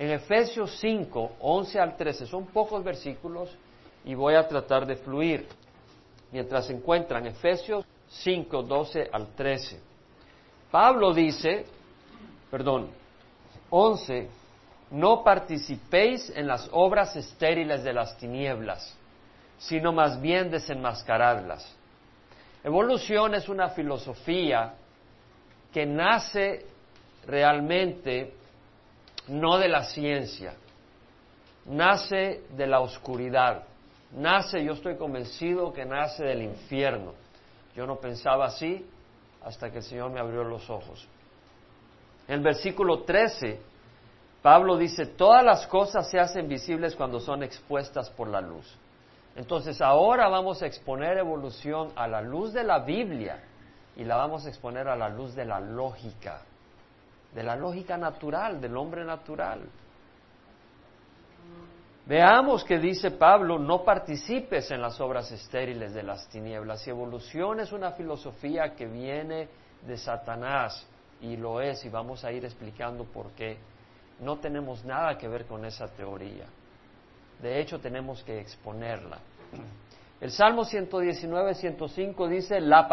En Efesios 5, 11 al 13, son pocos versículos y voy a tratar de fluir mientras se encuentran. Efesios 5, 12 al 13. Pablo dice, perdón, 11, no participéis en las obras estériles de las tinieblas, sino más bien desenmascaradlas. Evolución es una filosofía que nace realmente no de la ciencia, nace de la oscuridad, nace, yo estoy convencido que nace del infierno. Yo no pensaba así hasta que el Señor me abrió los ojos. En el versículo 13, Pablo dice, todas las cosas se hacen visibles cuando son expuestas por la luz. Entonces ahora vamos a exponer evolución a la luz de la Biblia y la vamos a exponer a la luz de la lógica, de la lógica natural, del hombre natural. Veamos que dice Pablo, no participes en las obras estériles de las tinieblas. Y evolución es una filosofía que viene de Satanás, y lo es, y vamos a ir explicando por qué. No tenemos nada que ver con esa teoría. De hecho, tenemos que exponerla. El Salmo 119, 105 dice, la,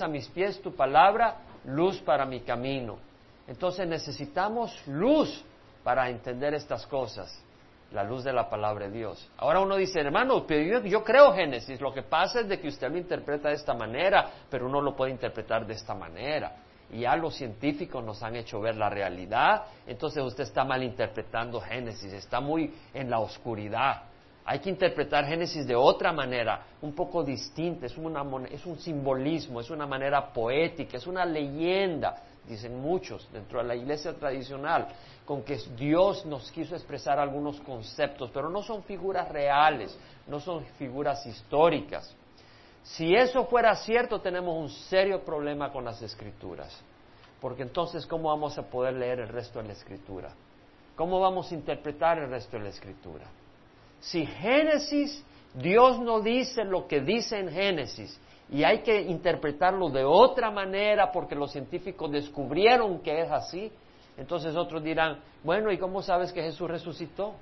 a mis pies tu palabra, luz para mi camino. Entonces necesitamos luz para entender estas cosas, la luz de la palabra de Dios. Ahora uno dice, hermano, pero yo, yo, creo Génesis, lo que pasa es de que usted lo interpreta de esta manera, pero uno lo puede interpretar de esta manera. Y ya los científicos nos han hecho ver la realidad, entonces usted está malinterpretando Génesis, está muy en la oscuridad. Hay que interpretar Génesis de otra manera, un poco distinta, es, es un simbolismo, es una manera poética, es una leyenda, dicen muchos dentro de la iglesia tradicional, con que Dios nos quiso expresar algunos conceptos, pero no son figuras reales, no son figuras históricas. Si eso fuera cierto, tenemos un serio problema con las escrituras, porque entonces, ¿cómo vamos a poder leer el resto de la escritura? ¿Cómo vamos a interpretar el resto de la escritura? Si Génesis, Dios no dice lo que dice en Génesis y hay que interpretarlo de otra manera porque los científicos descubrieron que es así, entonces otros dirán, bueno, ¿y cómo sabes que Jesús resucitó?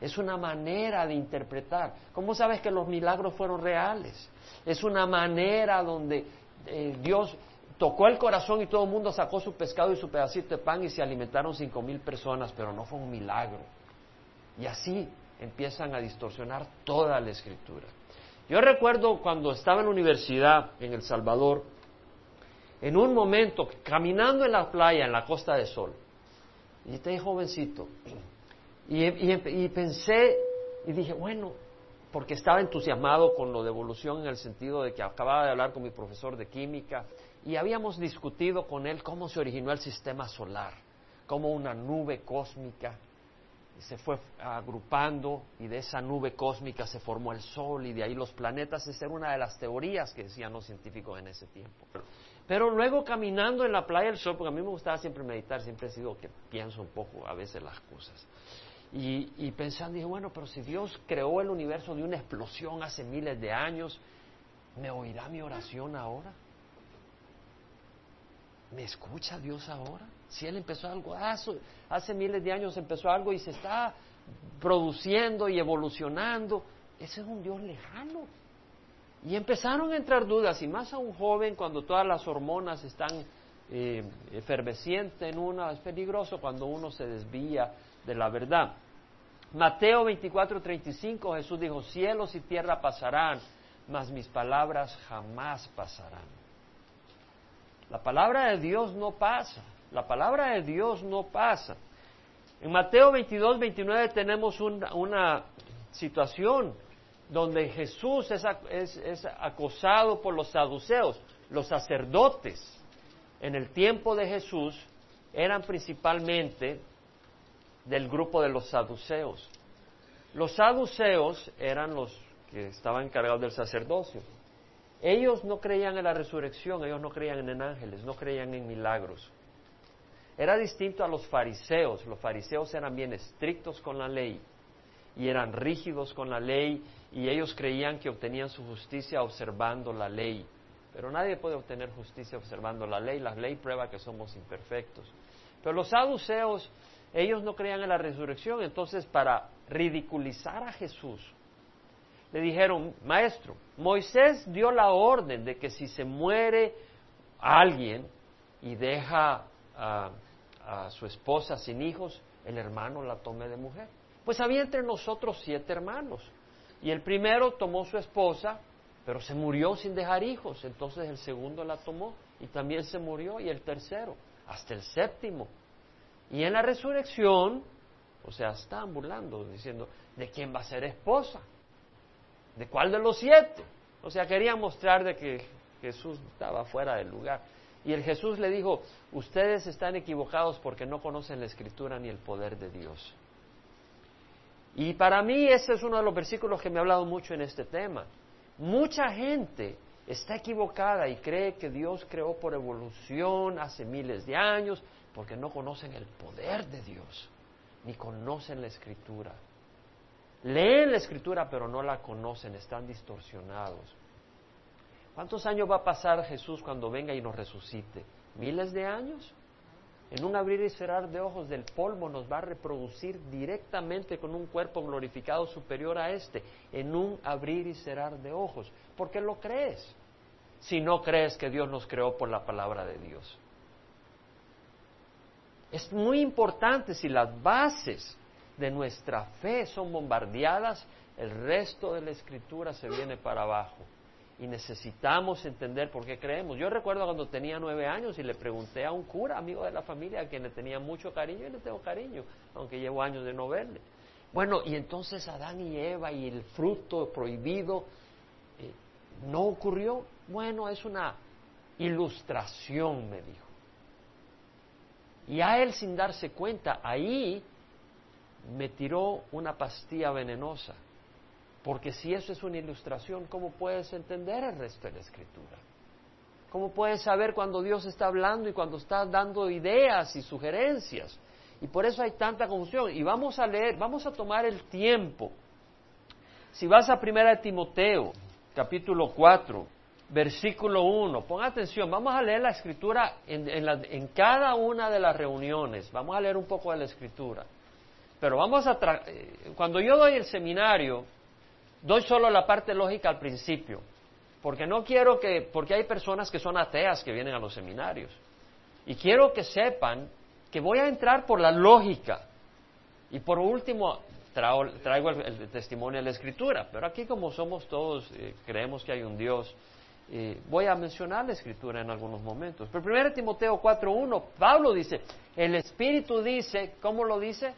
Es una manera de interpretar. ¿Cómo sabes que los milagros fueron reales? Es una manera donde eh, Dios tocó el corazón y todo el mundo sacó su pescado y su pedacito de pan y se alimentaron cinco mil personas, pero no fue un milagro. Y así empiezan a distorsionar toda la escritura. Yo recuerdo cuando estaba en la universidad en El Salvador, en un momento, caminando en la playa, en la Costa del Sol, y estaba jovencito, y, pensé, y dije, bueno, porque estaba entusiasmado con lo de evolución en el sentido de que acababa de hablar con mi profesor de química, y habíamos discutido con él cómo se originó el sistema solar, como una nube cósmica se fue agrupando y de esa nube cósmica se formó el Sol y de ahí los planetas. Esa era una de las teorías que decían los científicos en ese tiempo. Pero luego caminando en la playa del Sol, porque a mí me gustaba siempre meditar, siempre he sido que pienso un poco a veces las cosas. Y, y pensando, dije, bueno, pero si Dios creó el universo de una explosión hace miles de años, ¿me oirá mi oración ahora? ¿Me escucha Dios ahora? Si Él empezó algo, hace, hace miles de años empezó algo y se está produciendo y evolucionando, ese es un Dios lejano. Y empezaron a entrar dudas, y más a un joven cuando todas las hormonas están eh, en uno, es peligroso cuando uno se desvía de la verdad. Mateo 24, 35, Jesús dijo, cielos y tierra pasarán, mas mis palabras jamás pasarán. La palabra de Dios no pasa. La palabra de Dios no pasa. En Mateo 22, 29 tenemos una, situación donde Jesús es, es, acosado por los saduceos. Los sacerdotes en el tiempo de Jesús eran principalmente del grupo de los saduceos. Los saduceos eran los que estaban encargados del sacerdocio. Ellos no creían en la resurrección, ellos no creían en ángeles, no creían en milagros. Era distinto a los fariseos. Los fariseos eran bien estrictos con la ley y eran rígidos con la ley y ellos creían que obtenían su justicia observando la ley. Pero nadie puede obtener justicia observando la ley. La ley prueba que somos imperfectos. Pero los saduceos ellos no creían en la resurrección, entonces para ridiculizar a Jesús, le dijeron, maestro, Moisés dio la orden de que si se muere alguien y deja a, su esposa sin hijos, el hermano la tome de mujer. Pues había entre nosotros siete hermanos. Y el primero tomó su esposa, pero se murió sin dejar hijos. Entonces el segundo la tomó y también se murió. Y el tercero, hasta el séptimo. Y en la resurrección, o sea, estaban burlando, diciendo, ¿de quién va a ser esposa? ¿De cuál de los siete? O sea, querían mostrar de que Jesús estaba fuera del lugar. Y el Jesús le dijo, ustedes están equivocados porque no conocen la escritura ni el poder de Dios. Y para mí ese es uno de los versículos que me ha hablado mucho en este tema. Mucha gente está equivocada y cree que Dios creó por evolución hace miles de años porque no conocen el poder de Dios, ni conocen la escritura. Leen la escritura pero no la conocen, están distorsionados. ¿Cuántos años va a pasar Jesús cuando venga y nos resucite? ¿Miles de años? en un abrir y cerrar de ojos del polvo nos va a reproducir directamente con un cuerpo glorificado superior a este, en un abrir y cerrar de ojos. ¿Por qué lo crees? Si no crees que Dios nos creó por la palabra de Dios. Es muy importante si las bases de nuestra fe son bombardeadas, el resto de la escritura se viene para abajo y necesitamos entender por qué creemos. Yo recuerdo cuando tenía nueve años y le pregunté a un cura, amigo de la familia, a quien le tenía mucho cariño y le tengo cariño, aunque llevo años de no verle. Bueno, y entonces Adán y Eva y el fruto prohibido eh, no ocurrió. Bueno, es una ilustración, me dijo. Y a él sin darse cuenta, ahí me tiró una pastilla venenosa porque si eso es una ilustración, ¿cómo puedes entender el resto de la escritura? ¿Cómo puedes saber cuando Dios está hablando y cuando está dando ideas y sugerencias? Y por eso hay tanta confusión. Y vamos a leer, vamos a tomar el tiempo. Si vas a Primera de Timoteo, capítulo 4, versículo 1, pon atención, vamos a leer la escritura en, en cada una de las reuniones. Vamos a leer un poco de la escritura. Pero vamos a... Eh, cuando yo doy el seminario, Doy solo la parte lógica al principio, porque no quiero que, porque hay personas que son ateas que vienen a los seminarios. Y quiero que sepan que voy a entrar por la lógica. Y por último, traigo, el, testimonio de la escritura. Pero aquí como somos todos, eh, creemos que hay un Dios, eh, voy a mencionar la escritura en algunos momentos. Pero 1 Timoteo 4.1, Pablo dice, el Espíritu dice, ¿cómo lo dice?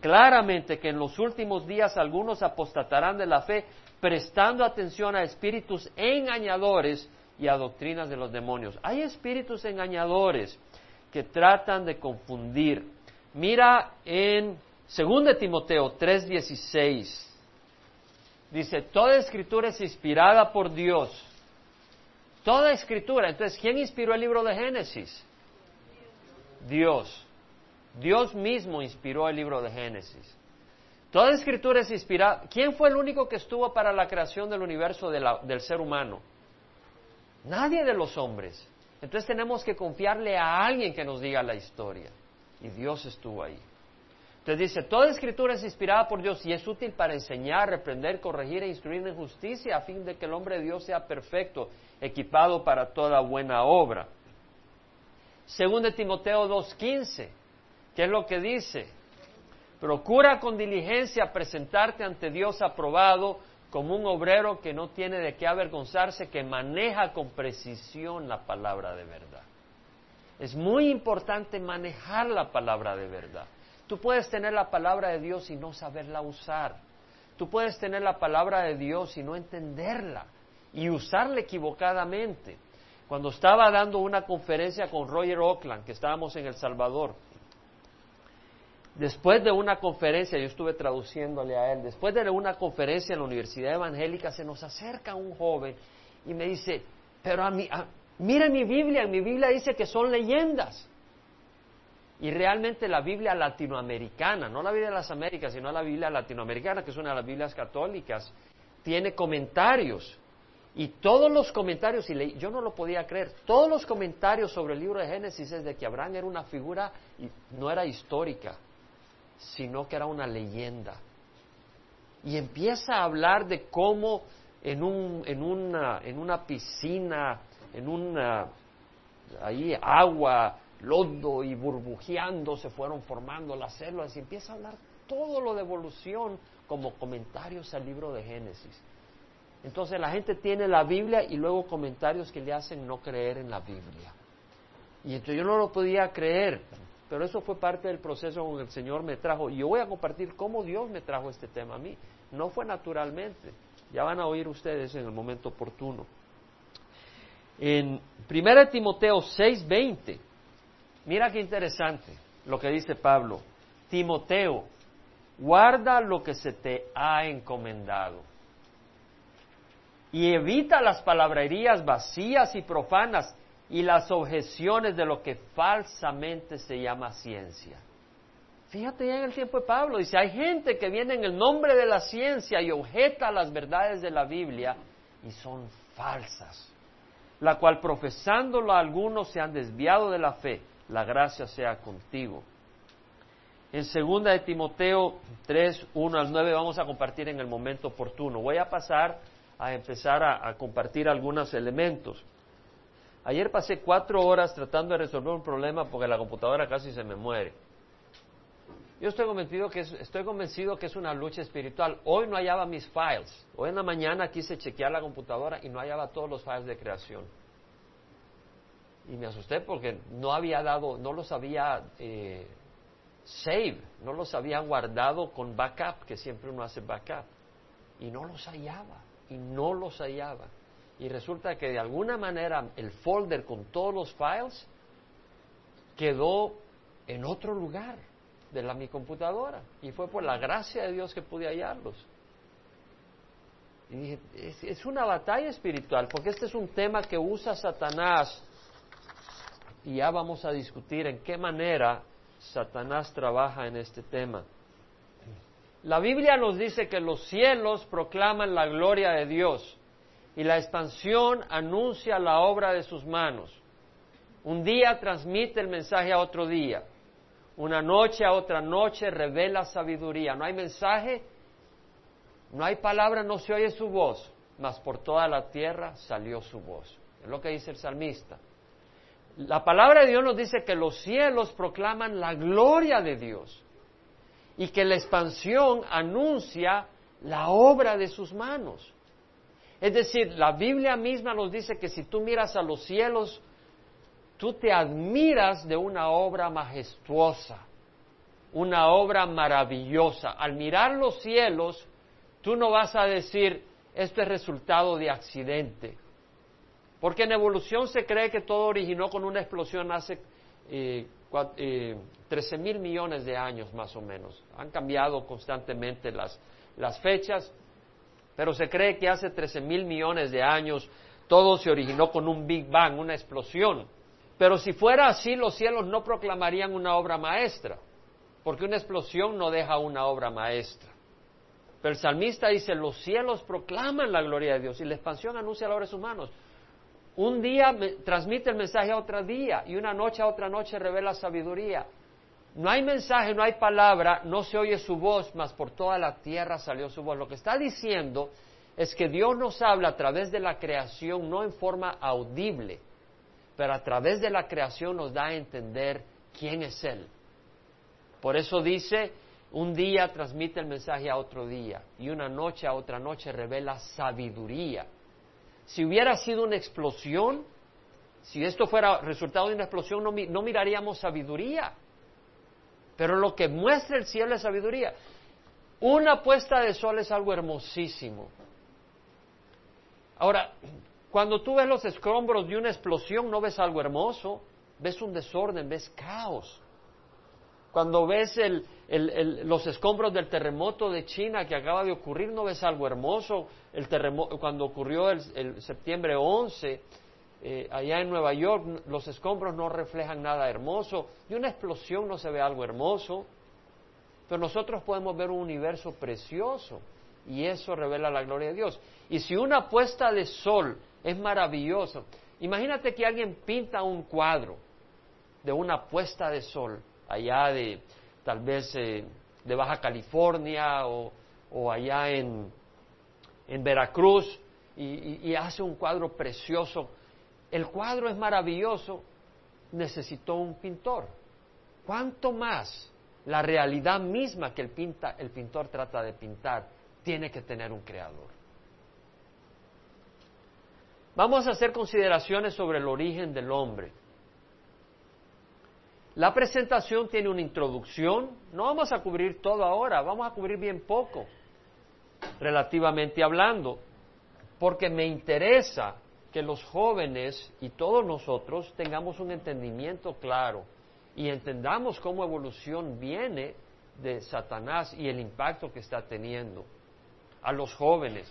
Claramente que en los últimos días algunos apostatarán de la fe, prestando atención a espíritus engañadores y a doctrinas de los demonios. Hay espíritus engañadores que tratan de confundir. Mira en 2 Timoteo 3:16. Dice, toda escritura es inspirada por Dios. Toda escritura. Entonces, ¿quién inspiró el libro de Génesis? Dios. Dios mismo inspiró el libro de Génesis. Toda escritura es inspirada. ¿Quién fue el único que estuvo para la creación del universo del ser humano? Nadie de los hombres. Entonces tenemos que confiarle a alguien que nos diga la historia. Y Dios estuvo ahí. Entonces dice, toda escritura es inspirada por Dios y es útil para enseñar, reprender, corregir e instruir en justicia a fin de que el hombre de Dios sea perfecto, equipado para toda buena obra. Según de Timoteo 2.15, ¿Qué es lo que dice? Procura con diligencia presentarte ante Dios aprobado como un obrero que no tiene de qué avergonzarse, que maneja con precisión la palabra de verdad. Es muy importante manejar la palabra de verdad. Tú puedes tener la palabra de Dios y no saberla usar. Tú puedes tener la palabra de Dios y no entenderla y usarla equivocadamente. Cuando estaba dando una conferencia con Roger Oakland, que estábamos en El Salvador, después de una conferencia, yo estuve traduciéndole a él, después de una conferencia en la Universidad Evangélica, se nos acerca un joven y me dice, pero a mí, mira mi Biblia, mi Biblia dice que son leyendas. Y realmente la Biblia latinoamericana, no la Biblia de las Américas, sino la Biblia latinoamericana, que es una de las Biblias católicas, tiene comentarios. Y todos los comentarios, y yo no lo podía creer, todos los comentarios sobre el libro de Génesis es de que Abraham era una figura, y no era histórica, sino que era una leyenda. Y empieza a hablar de cómo en, un, en, una, en una piscina, en una, ahí agua, lodo y burbujeando se fueron formando las células y empieza a hablar todo lo de evolución como comentarios al libro de Génesis. Entonces la gente tiene la Biblia y luego comentarios que le hacen no creer en la Biblia. Y entonces yo no lo podía creer, pero eso fue parte del proceso con el Señor me trajo. Y yo voy a compartir cómo Dios me trajo este tema a mí. No fue naturalmente. Ya van a oír ustedes en el momento oportuno. En 1 Timoteo 6:20, mira qué interesante lo que dice Pablo. Timoteo, guarda lo que se te ha encomendado y evita las palabrerías vacías y profanas y las objeciones de lo que falsamente se llama ciencia. Fíjate ya en el tiempo de Pablo, dice, hay gente que viene en el nombre de la ciencia y objeta las verdades de la Biblia y son falsas, la cual profesándolo algunos se han desviado de la fe, la gracia sea contigo. En segunda de Timoteo 3, 1 al 9 vamos a compartir en el momento oportuno. Voy a pasar a empezar a, compartir algunos elementos. Ayer pasé cuatro horas tratando de resolver un problema porque la computadora casi se me muere. Yo estoy convencido que es, estoy convencido que es una lucha espiritual. Hoy no hallaba mis files. Hoy en la mañana quise chequear la computadora y no hallaba todos los files de creación. Y me asusté porque no había dado, no los había eh, save, no los había guardado con backup, que siempre uno hace backup. Y no los hallaba y no los hallaba. Y resulta que de alguna manera el folder con todos los files quedó en otro lugar de la, mi computadora. Y fue por la gracia de Dios que pude hallarlos. Y dije, es, es una batalla espiritual, porque este es un tema que usa Satanás. Y ya vamos a discutir en qué manera Satanás trabaja en este tema. La Biblia nos dice que los cielos proclaman la gloria de Dios y la expansión anuncia la obra de sus manos. Un día transmite el mensaje a otro día. Una noche a otra noche revela sabiduría. No hay mensaje, no hay palabra, no se oye su voz, mas por toda la tierra salió su voz. Es lo que dice el salmista. La palabra de Dios nos dice que los cielos proclaman la gloria de Dios y que la expansión anuncia la obra de sus manos. Es decir, la Biblia misma nos dice que si tú miras a los cielos, tú te admiras de una obra majestuosa, una obra maravillosa. Al mirar los cielos, tú no vas a decir, esto es resultado de accidente. Porque en evolución se cree que todo originó con una explosión hace eh, 13 eh, mil millones de años más o menos. Han cambiado constantemente las, las fechas, pero se cree que hace 13 mil millones de años todo se originó con un Big Bang, una explosión. Pero si fuera así, los cielos no proclamarían una obra maestra, porque una explosión no deja una obra maestra. Pero el salmista dice, los cielos proclaman la gloria de Dios y la expansión anuncia la obra de sus manos. Un día transmite el mensaje a otro día y una noche a otra noche revela sabiduría. No hay mensaje, no hay palabra, no se oye su voz, mas por toda la tierra salió su voz. Lo que está diciendo es que Dios nos habla a través de la creación, no en forma audible, pero a través de la creación nos da a entender quién es Él. Por eso dice, un día transmite el mensaje a otro día y una noche a otra noche revela sabiduría. Si hubiera sido una explosión, si esto fuera resultado de una explosión, no, miraríamos sabiduría. Pero lo que muestra el cielo es sabiduría. Una puesta de sol es algo hermosísimo. Ahora, cuando tú ves los escombros de una explosión, no ves algo hermoso, ves un desorden, ves caos. Cuando ves los escombros del terremoto de China que acaba de ocurrir, no ves algo hermoso. El terremoto, cuando ocurrió el, septiembre 11, eh, allá en Nueva York, los escombros no reflejan nada hermoso. De una explosión no se ve algo hermoso. Pero nosotros podemos ver un universo precioso. y eso revela la gloria de Dios. Y si una puesta de sol es maravilloso, imagínate que alguien pinta un cuadro de una puesta de sol allá de tal vez eh, de Baja California o, allá en, en Veracruz y, hace un cuadro precioso. El cuadro es maravilloso, necesitó un pintor. ¿Cuánto más la realidad misma que el, el pintor trata de pintar tiene que tener un creador? Vamos a hacer consideraciones sobre el origen del hombre. La presentación tiene una introducción, no vamos a cubrir todo ahora, vamos a cubrir bien poco, relativamente hablando, porque me interesa que los jóvenes y todos nosotros tengamos un entendimiento claro y entendamos cómo evolución viene de Satanás y el impacto que está teniendo a los jóvenes.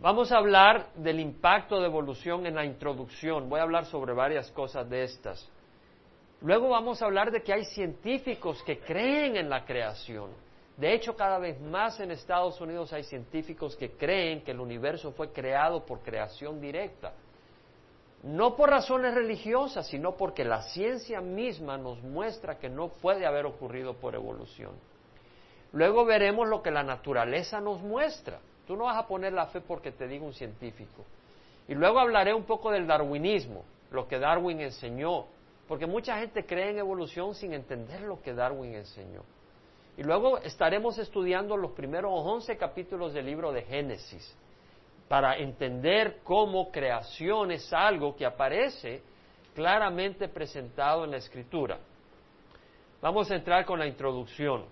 Vamos a hablar del impacto de evolución en la introducción. Voy a hablar sobre varias cosas de estas. Luego vamos a hablar de que hay científicos que creen en la creación. De hecho, cada vez más en Estados Unidos hay científicos que creen que el universo fue creado por creación directa. No por razones religiosas, sino porque la ciencia misma nos muestra que no puede haber ocurrido por evolución. Luego veremos lo que la naturaleza nos muestra. Tú no vas a poner la fe porque te diga un científico. Y luego hablaré un poco del darwinismo, lo que Darwin enseñó, porque mucha gente cree en evolución sin entender lo que Darwin enseñó. Y luego estaremos estudiando los primeros 11 capítulos del libro de Génesis para entender cómo creación es algo que aparece claramente presentado en la escritura. Vamos a entrar con la introducción.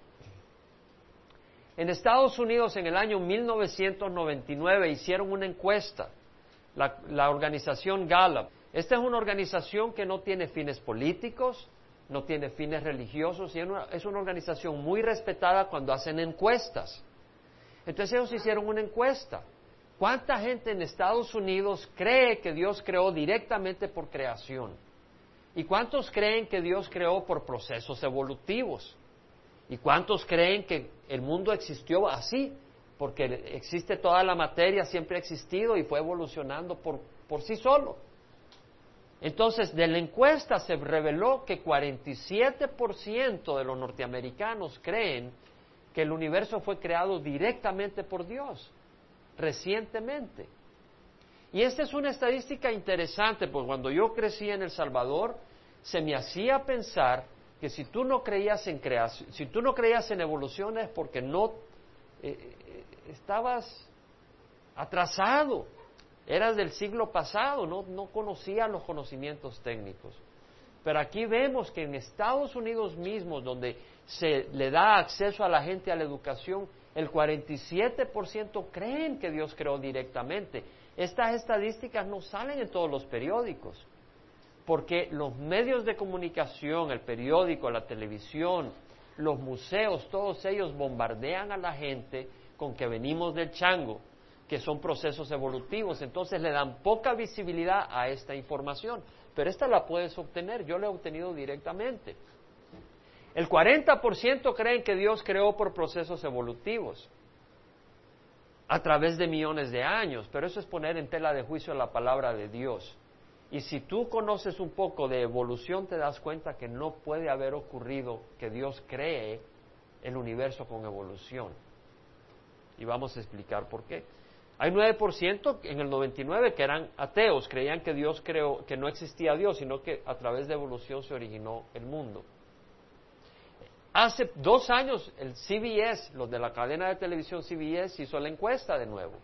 En Estados Unidos en el año 1999 hicieron una encuesta, la, organización Gallup, esta es una organización que no tiene fines políticos, no tiene fines religiosos y es una organización muy respetada cuando hacen encuestas. Entonces ellos hicieron una encuesta. ¿Cuánta gente en Estados Unidos cree que Dios creó directamente por creación? ¿Y cuántos creen que Dios creó por procesos evolutivos? ¿Y cuántos creen que el mundo existió así? Porque existe toda la materia, siempre ha existido y fue evolucionando por, por sí solo. Entonces, de la encuesta se reveló que 47% de los norteamericanos creen que el universo fue creado directamente por Dios, recientemente. Y esta es una estadística interesante, porque cuando yo crecí en El Salvador, se me hacía pensar que si tú no creías en creación, si tú no creías en evolución es porque no eh, eh, estabas atrasado eras del siglo pasado, no, no conocía los conocimientos técnicos. Pero aquí vemos que en Estados Unidos mismos, donde se le da acceso a la gente a la educación, el 47% creen que Dios creó directamente. Estas estadísticas no salen en todos los periódicos, porque los medios de comunicación, el periódico, la televisión, los museos, todos ellos bombardean a la gente con que venimos del chango, que son procesos evolutivos, entonces le dan poca visibilidad a esta información, pero esta la puedes obtener, yo la he obtenido directamente. El 40% creen que Dios creó por procesos evolutivos a través de millones de años, pero eso es poner en tela de juicio la palabra de Dios. Y si tú conoces un poco de evolución, te das cuenta que no puede haber ocurrido que Dios cree el universo con evolución. Y vamos a explicar por qué. Hay 9% en el 99 que eran ateos, creían que Dios creó, que no existía Dios, sino que a través de evolución se originó el mundo. Hace dos años el CBS, los de la cadena de televisión CBS, hizo la encuesta de nuevo.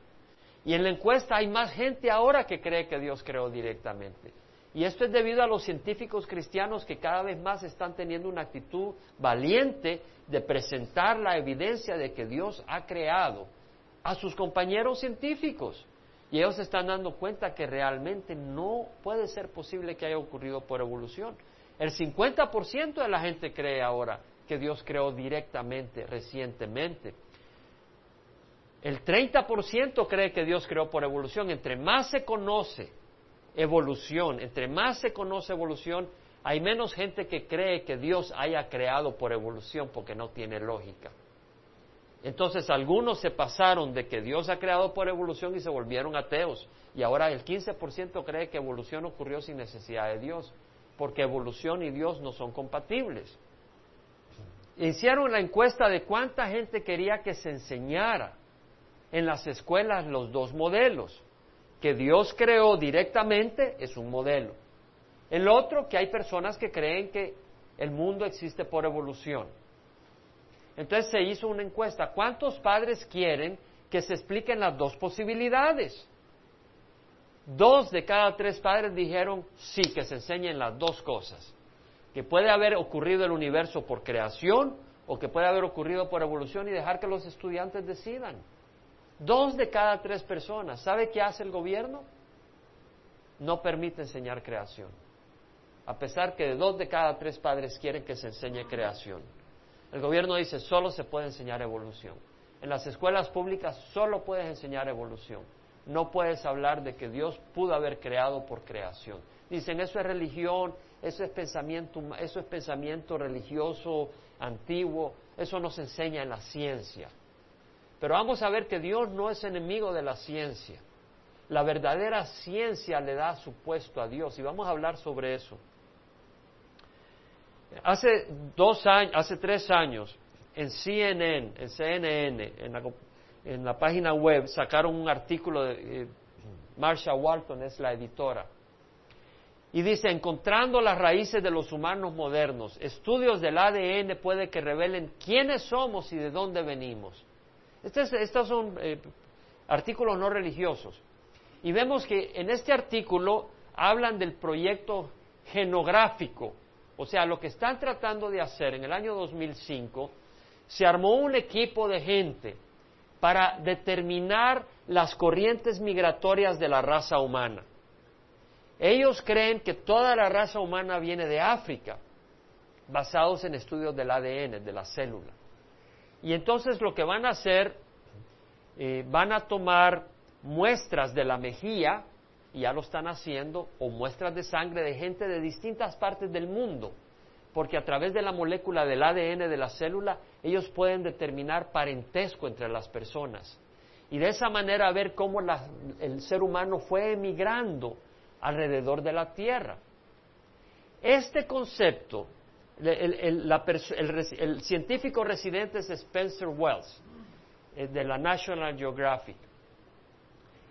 Y en la encuesta hay más gente ahora que cree que Dios creó directamente. Y esto es debido a los científicos cristianos que cada vez más están teniendo una actitud valiente de presentar la evidencia de que Dios ha creado a sus compañeros científicos. Y ellos se están dando cuenta que realmente no puede ser posible que haya ocurrido por evolución. El 50% de la gente cree ahora que Dios creó directamente, recientemente. El 30% cree que Dios creó por evolución. Entre más se conoce evolución, entre más se conoce evolución, hay menos gente que cree que Dios haya creado por evolución porque no tiene lógica. Entonces algunos se pasaron de que Dios ha creado por evolución y se volvieron ateos. Y ahora el 15% cree que evolución ocurrió sin necesidad de Dios, porque evolución y Dios no son compatibles. Hicieron la encuesta de cuánta gente quería que se enseñara en las escuelas los dos modelos. Que Dios creó directamente es un modelo. El otro, que hay personas que creen que el mundo existe por evolución. Entonces se hizo una encuesta. ¿Cuántos padres quieren que se expliquen las dos posibilidades? Dos de cada tres padres dijeron sí, que se enseñen las dos cosas. Que puede haber ocurrido el universo por creación o que puede haber ocurrido por evolución y dejar que los estudiantes decidan. Dos de cada tres personas. ¿Sabe qué hace el gobierno? No permite enseñar creación. A pesar que dos de cada tres padres quieren que se enseñe creación. El gobierno dice, solo se puede enseñar evolución. En las escuelas públicas solo puedes enseñar evolución. No puedes hablar de que Dios pudo haber creado por creación. Dicen, eso es religión, eso es pensamiento, eso es pensamiento religioso antiguo, eso no se enseña en la ciencia. Pero vamos a ver que Dios no es enemigo de la ciencia. La verdadera ciencia le da su puesto a Dios y vamos a hablar sobre eso. Hace dos años, hace tres años, en CNN, en CNN, en la, página web, sacaron un artículo de eh, Marsha Walton, es la editora, y dice, encontrando las raíces de los humanos modernos, estudios del ADN puede que revelen quiénes somos y de dónde venimos. estos son eh, artículos no religiosos. Y vemos que en este artículo hablan del proyecto genográfico o sea, lo que están tratando de hacer en el año 2005, se armó un equipo de gente para determinar las corrientes migratorias de la raza humana. Ellos creen que toda la raza humana viene de África, basados en estudios del ADN, de la célula. Y entonces lo que van a hacer, eh, van a tomar muestras de la mejilla y ya lo están haciendo, o muestras de sangre de gente de distintas partes del mundo, porque a través de la molécula del ADN de la célula ellos pueden determinar parentesco entre las personas y de esa manera ver cómo el ser humano fue emigrando alrededor de la Tierra. Este concepto, el científico residente es Spencer Wells, eh, de la National Geographic.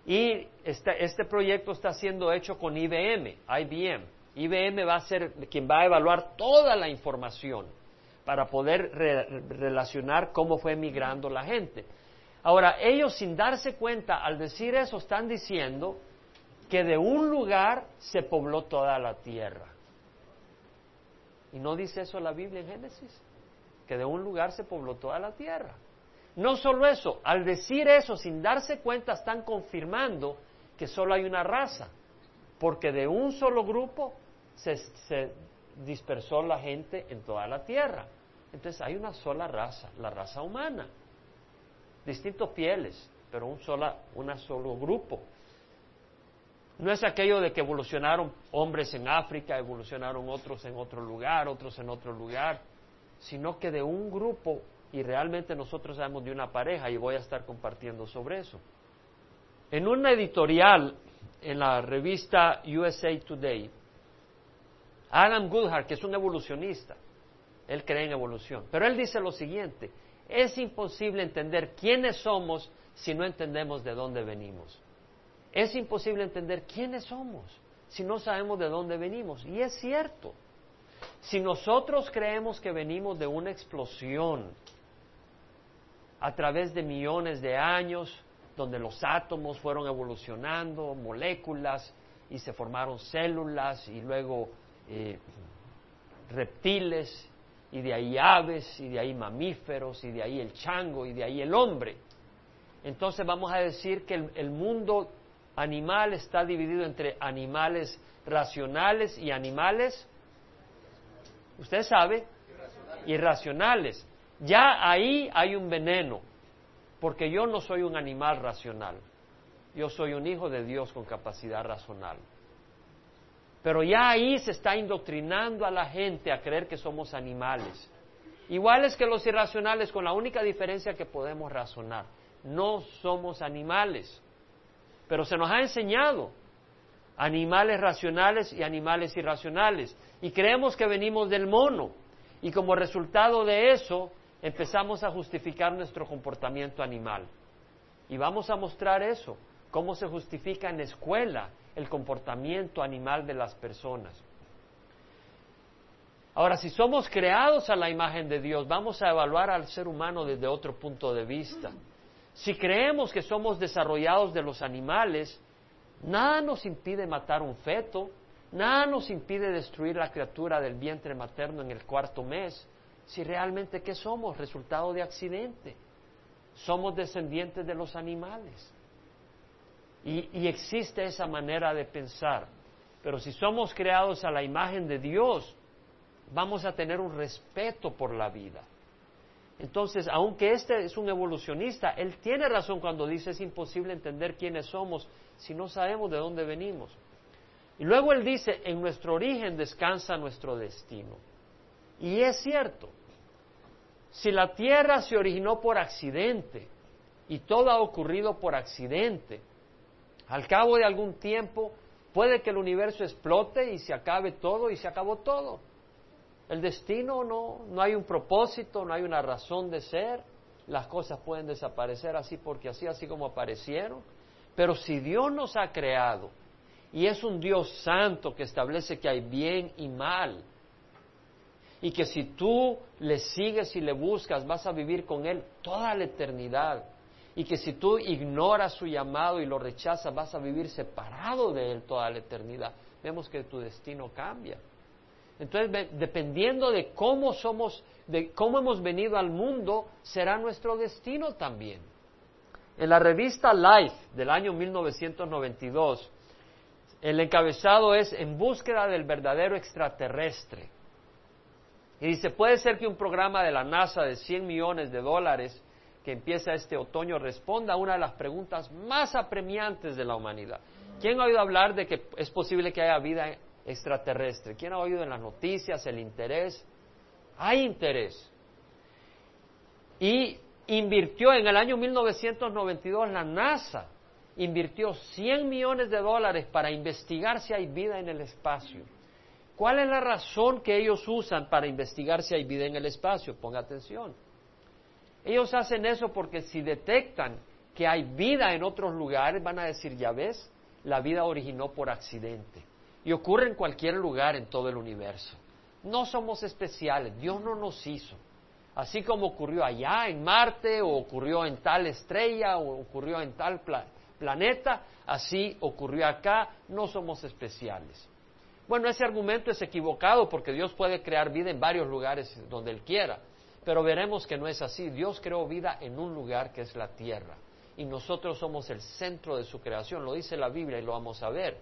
Y este, este, proyecto está siendo hecho con IBM, IBM. IBM va a ser quien va a evaluar toda la información para poder relacionar cómo fue migrando la gente. Ahora, ellos sin darse cuenta, al decir eso, están diciendo que de un lugar se pobló toda la tierra. ¿Y no dice eso la Biblia en Génesis? Que de un lugar se pobló toda la tierra. No solo eso, al decir eso sin darse cuenta están confirmando que solo hay una raza, porque de un solo grupo se, dispersó la gente en toda la tierra. Entonces hay una sola raza, la raza humana. Distintos pieles, pero un sola, solo grupo. No es aquello de que evolucionaron hombres en África, evolucionaron otros en otro lugar, otros en otro lugar, sino que de un grupo y realmente nosotros sabemos de una pareja y voy a estar compartiendo sobre eso. En una editorial en la revista USA Today, Adam Goodhart, que es un evolucionista, él cree en evolución, pero él dice lo siguiente, es imposible entender quiénes somos si no entendemos de dónde venimos. Es imposible entender quiénes somos si no sabemos de dónde venimos. Y es cierto. Si nosotros creemos que venimos de una explosión a través de millones de años, donde los átomos fueron evolucionando, moléculas, y se formaron células, y luego eh, reptiles, y de ahí aves, y de ahí mamíferos, y de ahí el chango, y de ahí el hombre. Entonces vamos a decir que el, mundo animal está dividido entre animales racionales y animales, usted sabe, irracionales. Ya ahí hay un veneno, porque yo no soy un animal racional, yo soy un hijo de Dios con capacidad racional. Pero ya ahí se está indoctrinando a la gente a creer que somos animales. iguales que los irracionales con la única diferencia que podemos razonar. No somos animales, pero se nos ha enseñado animales racionales y animales irracionales. Y creemos que venimos del mono. Y como resultado de eso, empezamos a justificar nuestro comportamiento animal. Y vamos a mostrar eso, cómo se justifica en la escuela el comportamiento animal de las personas. Ahora, si somos creados a la imagen de Dios, vamos a evaluar al ser humano desde otro punto de vista. Si creemos que somos desarrollados de los animales, nada nos impide matar un feto, nada nos impide destruir la criatura del vientre materno en el cuarto mes, si realmente ¿qué somos? Resultado de accidente. Somos descendientes de los animales. Y, y, existe esa manera de pensar. Pero si somos creados a la imagen de Dios, vamos a tener un respeto por la vida. Entonces, aunque este es un evolucionista, él tiene razón cuando dice es imposible entender quiénes somos si no sabemos de dónde venimos. Y luego él dice, en nuestro origen descansa nuestro destino. Y es cierto, si la Tierra se originó por accidente y todo ha ocurrido por accidente, al cabo de algún tiempo puede que el universo explote y se acabe todo y se acabó todo. El destino no, no hay un propósito, no hay una razón de ser. Las cosas pueden desaparecer así porque así, así como aparecieron. Pero si Dios nos ha creado y es un Dios santo que establece que hay bien y mal, y que si tú le sigues y le buscas vas a vivir con Él toda la eternidad, y que si tú ignoras su llamado y lo rechazas vas a vivir separado de Él toda la eternidad, vemos que tu destino cambia. Entonces, dependiendo de cómo somos, de cómo hemos venido al mundo, será nuestro destino también. En la revista Life del año 1992, el encabezado es En búsqueda del verdadero extraterrestre. Y dice, puede ser que un programa de la NASA de 100 millones de dólares que empieza este otoño responda a una de las preguntas más apremiantes de la humanidad. ¿Quién ha oído hablar de que es posible que haya vida extraterrestre. ¿Quién ha oído en las noticias el interés? Hay interés. Y invirtió en el año 1992 la NASA, invirtió 100 millones de dólares para investigar si hay vida en el espacio. ¿Cuál es la razón que ellos usan para investigar si hay vida en el espacio? Ponga atención. Ellos hacen eso porque si detectan que hay vida en otros lugares, van a decir, ya ves, la vida originó por accidente. Y ocurre en cualquier lugar en todo el universo. No somos especiales, Dios no nos hizo. Así como ocurrió allá en Marte, o ocurrió en tal estrella, o ocurrió en tal planeta, así ocurrió acá, no somos especiales. Bueno, ese argumento es equivocado porque Dios puede crear vida en varios lugares donde Él quiera, pero veremos que no es así. Dios creó vida en un lugar que es la tierra y nosotros somos el centro de su creación, lo dice la Biblia y lo vamos a ver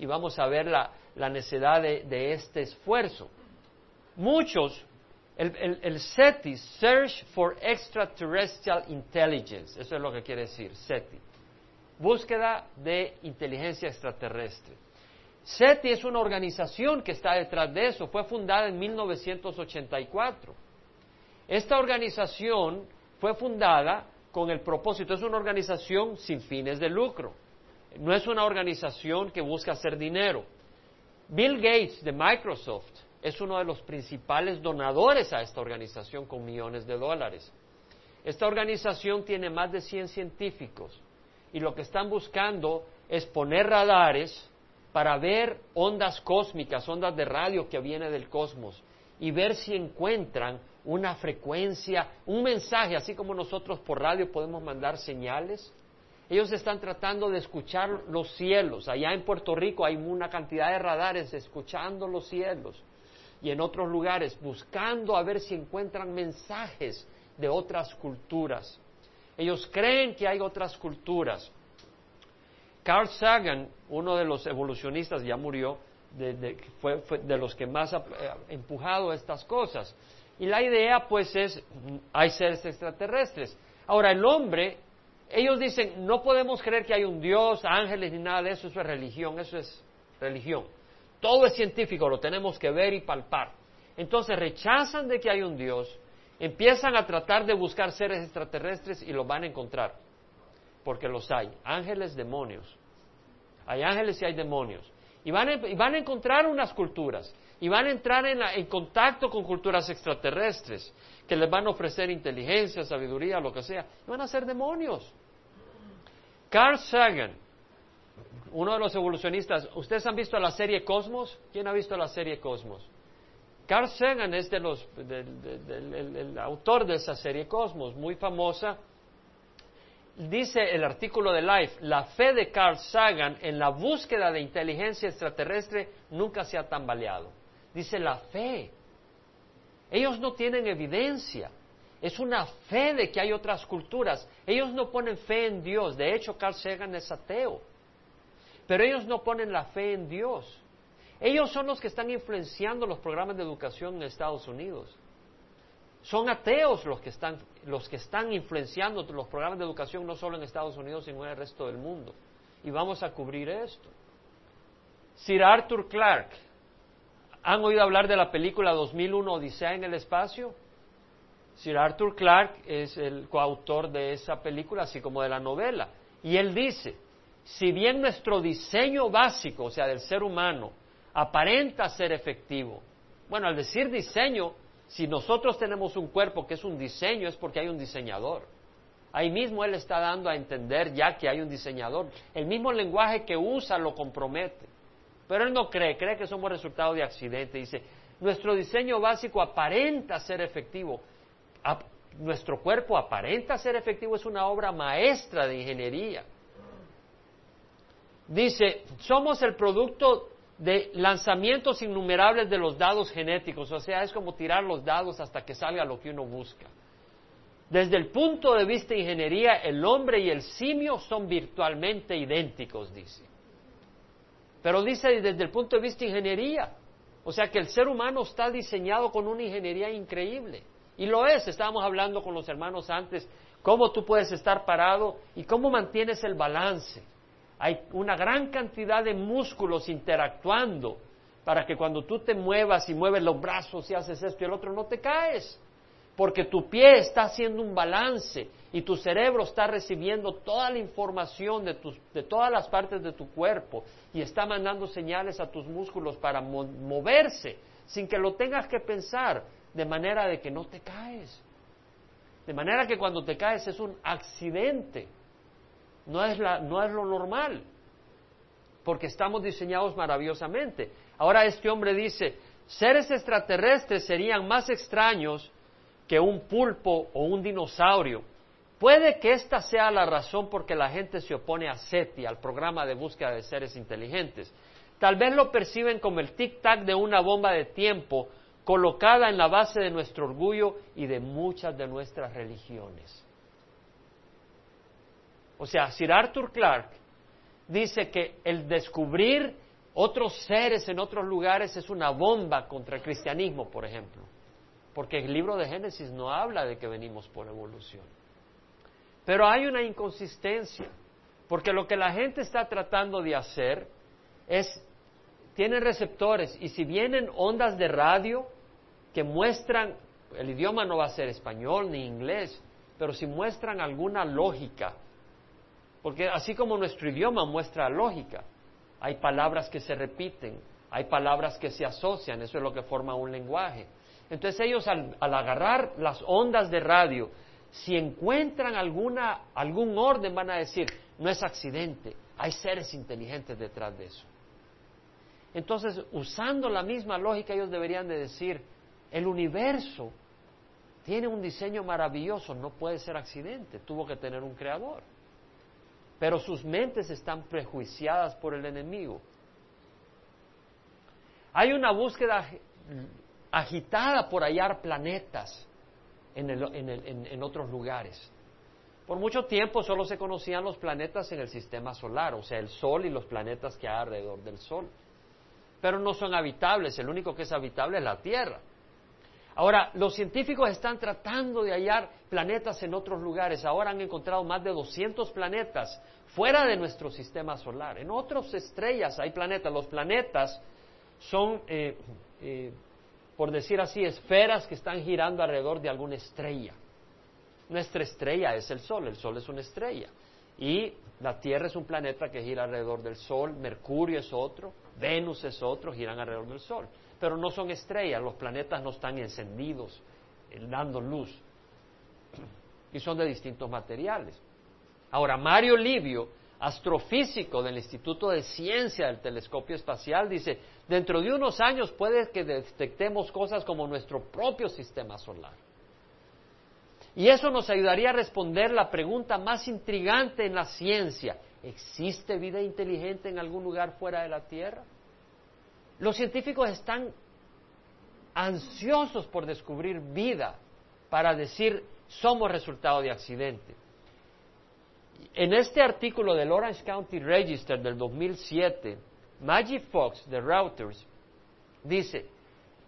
y vamos a ver la, necesidad de, este esfuerzo. Muchos, el, el, SETI, Search for Extraterrestrial Intelligence, eso es lo que quiere decir, SETI, búsqueda de inteligencia extraterrestre. SETI es una organización que está detrás de eso, fue fundada en 1984. Esta organización fue fundada con el propósito, es una organización sin fines de lucro no es una organización que busca hacer dinero. Bill Gates de Microsoft es uno de los principales donadores a esta organización con millones de dólares. Esta organización tiene más de 100 científicos y lo que están buscando es poner radares para ver ondas cósmicas, ondas de radio que vienen del cosmos y ver si encuentran una frecuencia, un mensaje, así como nosotros por radio podemos mandar señales, ellos están tratando de escuchar los cielos. Allá en Puerto Rico hay una cantidad de radares escuchando los cielos y en otros lugares buscando a ver si encuentran mensajes de otras culturas. Ellos creen que hay otras culturas. Carl Sagan, uno de los evolucionistas, ya murió, de, fue, de los que más ha empujado estas cosas. Y la idea, pues, es, hay seres extraterrestres. Ahora, el hombre ellos dicen, no podemos creer que hay un Dios, ángeles ni nada de eso, eso es religión, eso es religión. Todo es científico, lo tenemos que ver y palpar. Entonces rechazan de que hay un Dios empiezan a tratar de buscar seres extraterrestres y los van a encontrar, porque los hay, ángeles, demonios. Hay ángeles y hay demonios. Y van a, encontrar unas culturas, y van a entrar en, en contacto con culturas extraterrestres, que les van a ofrecer inteligencia, sabiduría, lo que sea, y van a ser demonios. Carl Sagan, uno de los evolucionistas, ¿ustedes han visto la serie Cosmos? ¿Quién ha visto la serie Cosmos? Carl Sagan es de los, el, autor de esa serie Cosmos, muy famosa. Dice el artículo de Life, la fe de Carl Sagan en la búsqueda de inteligencia extraterrestre nunca se ha tambaleado. Dice la fe. Ellos no tienen evidencia. Es una fe de que hay otras culturas. Ellos no ponen fe en Dios. De hecho, Carl Sagan es ateo. Pero ellos no ponen la fe en Dios. Ellos son los que están influenciando los programas de educación en Estados Unidos. Son ateos los que están, los que están influenciando los programas de educación no solo en Estados Unidos, sino en el resto del mundo. Y vamos a cubrir esto. Sir Arthur Clarke. ¿Han oído hablar de la película 2001 Odisea en el espacio? Sir Arthur Clarke es el coautor de esa película, así como de la novela. Y él dice, si bien nuestro diseño básico, o sea, del ser humano, aparenta ser efectivo, bueno, al decir diseño, si nosotros tenemos un cuerpo que es un diseño, es porque hay un diseñador. Ahí mismo él está dando a entender ya que hay un diseñador. El mismo lenguaje que usa lo compromete. Pero él no cree, cree que somos resultado de accidente. Dice, nuestro diseño básico aparenta ser efectivo. nuestro cuerpo aparenta ser efectivo, es una obra maestra de ingeniería. Dice, somos el producto de lanzamientos innumerables de los dados genéticos, o sea, es como tirar los dados hasta que salga lo que uno busca. Desde el punto de vista de ingeniería, el hombre y el simio son virtualmente idénticos, dice. Pero dice desde el punto de vista de ingeniería, o sea que el ser humano está diseñado con una ingeniería increíble. Y lo es, estábamos hablando con los hermanos antes, cómo tú puedes estar parado y cómo mantienes el balance hay una gran cantidad de músculos interactuando para que cuando tú te muevas y mueves los brazos y haces esto y el otro no te caes. Porque tu pie está haciendo un balance y tu cerebro está recibiendo toda la información de, de todas las partes de tu cuerpo y está mandando señales a tus músculos para moverse sin que lo tengas que pensar, de manera de que no te caes. De manera que cuando te caes es un accidente no es, la, no es lo normal, porque estamos diseñados maravillosamente. Ahora este hombre dice, seres extraterrestres serían más extraños que un pulpo o un dinosaurio. Puede que esta sea la razón por que la gente se opone a SETI, al programa de búsqueda de seres inteligentes. Tal vez lo perciben como el tic-tac de una bomba de tiempo colocada en la base de nuestro orgullo y de muchas de nuestras religiones. O sea, Sir Arthur Clarke dice que el descubrir otros seres en otros lugares es una bomba contra el cristianismo, por ejemplo. Porque el libro de Génesis no habla de que venimos por evolución. Pero hay una inconsistencia, porque lo que la gente está tratando de hacer es, tienen receptores, y si vienen ondas de radio que muestran, el idioma no va a ser español ni inglés, pero si muestran alguna lógica, porque así como nuestro idioma muestra lógica, hay palabras que se repiten, hay palabras que se asocian, eso es lo que forma un lenguaje. Entonces ellos al, agarrar las ondas de radio, si encuentran alguna, algún orden van a decir, no es accidente, hay seres inteligentes detrás de eso. Entonces, usando la misma lógica, ellos deberían de decir, el universo tiene un diseño maravilloso, no puede ser accidente, tuvo que tener un creador pero sus mentes están prejuiciadas por el enemigo. Hay una búsqueda agitada por hallar planetas en, otros lugares. Por mucho tiempo solo se conocían los planetas en el sistema solar, o sea, el Sol y los planetas que hay alrededor del Sol. Pero no son habitables, el único que es habitable es la Tierra. Ahora, los científicos están tratando de hallar planetas en otros lugares. Ahora han encontrado más de 200 planetas fuera de nuestro sistema solar. En otras estrellas hay planetas. Los planetas son, eh, eh, por decir así, esferas que están girando alrededor de alguna estrella. Nuestra estrella es el Sol, el Sol es una estrella. Y la Tierra es un planeta que gira alrededor del Sol, Mercurio es otro, Venus es otro, giran alrededor del Sol. Pero no son estrellas, los planetas no están encendidos, eh, dando luz. Y son de distintos materiales. Ahora, Mario Livio, astrofísico del Instituto de Ciencia del Telescopio Espacial, dice, dentro de unos años puede que detectemos cosas como nuestro propio sistema solar. Y eso nos ayudaría a responder la pregunta más intrigante en la ciencia. ¿Existe vida inteligente en algún lugar fuera de la Tierra? Los científicos están ansiosos por descubrir vida para decir somos resultado de accidente. En este artículo del Orange County Register del 2007, Maggie Fox de Reuters dice,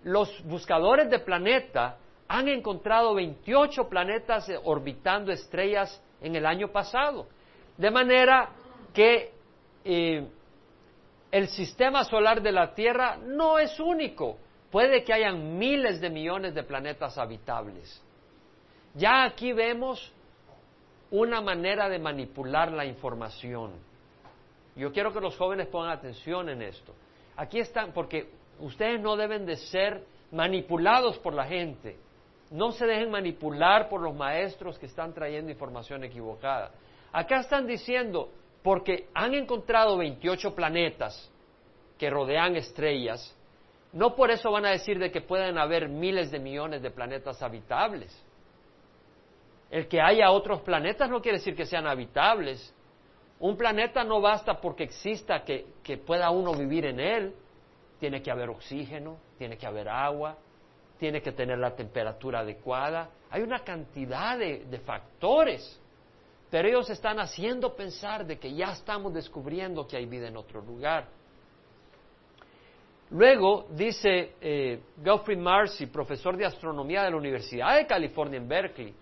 los buscadores de planeta han encontrado 28 planetas orbitando estrellas en el año pasado. De manera que eh, el sistema solar de la Tierra no es único. Puede que hayan miles de millones de planetas habitables. Ya aquí vemos una manera de manipular la información. Yo quiero que los jóvenes pongan atención en esto. Aquí están, porque ustedes no deben de ser manipulados por la gente. No se dejen manipular por los maestros que están trayendo información equivocada. Acá están diciendo, porque han encontrado 28 planetas que rodean estrellas, no por eso van a decir de que pueden haber miles de millones de planetas habitables. El que haya otros planetas no quiere decir que sean habitables. Un planeta no basta porque exista que, que pueda uno vivir en él. Tiene que haber oxígeno, tiene que haber agua, tiene que tener la temperatura adecuada. Hay una cantidad de, factores, pero ellos están haciendo pensar de que ya estamos descubriendo que hay vida en otro lugar. Luego dice eh, Marcy, profesor de astronomía de la Universidad de California en Berkeley,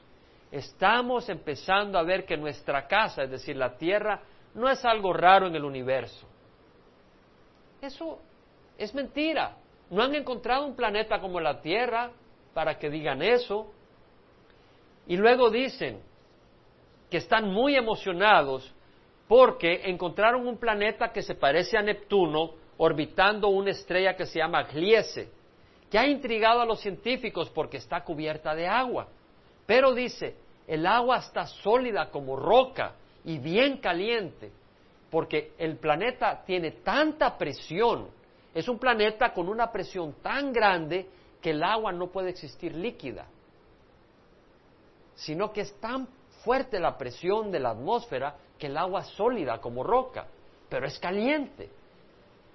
estamos empezando a ver que nuestra casa, es decir, la Tierra, no es algo raro en el universo. Eso es mentira. No han encontrado un planeta como la Tierra para que digan eso. Y luego dicen que están muy emocionados porque encontraron un planeta que se parece a Neptuno orbitando una estrella que se llama Gliese, que ha intrigado a los científicos porque está cubierta de agua. Pero dice, el agua está sólida como roca y bien caliente, porque el planeta tiene tanta presión es un planeta con una presión tan grande que el agua no puede existir líquida, sino que es tan fuerte la presión de la atmósfera que el agua es sólida como roca, pero es caliente.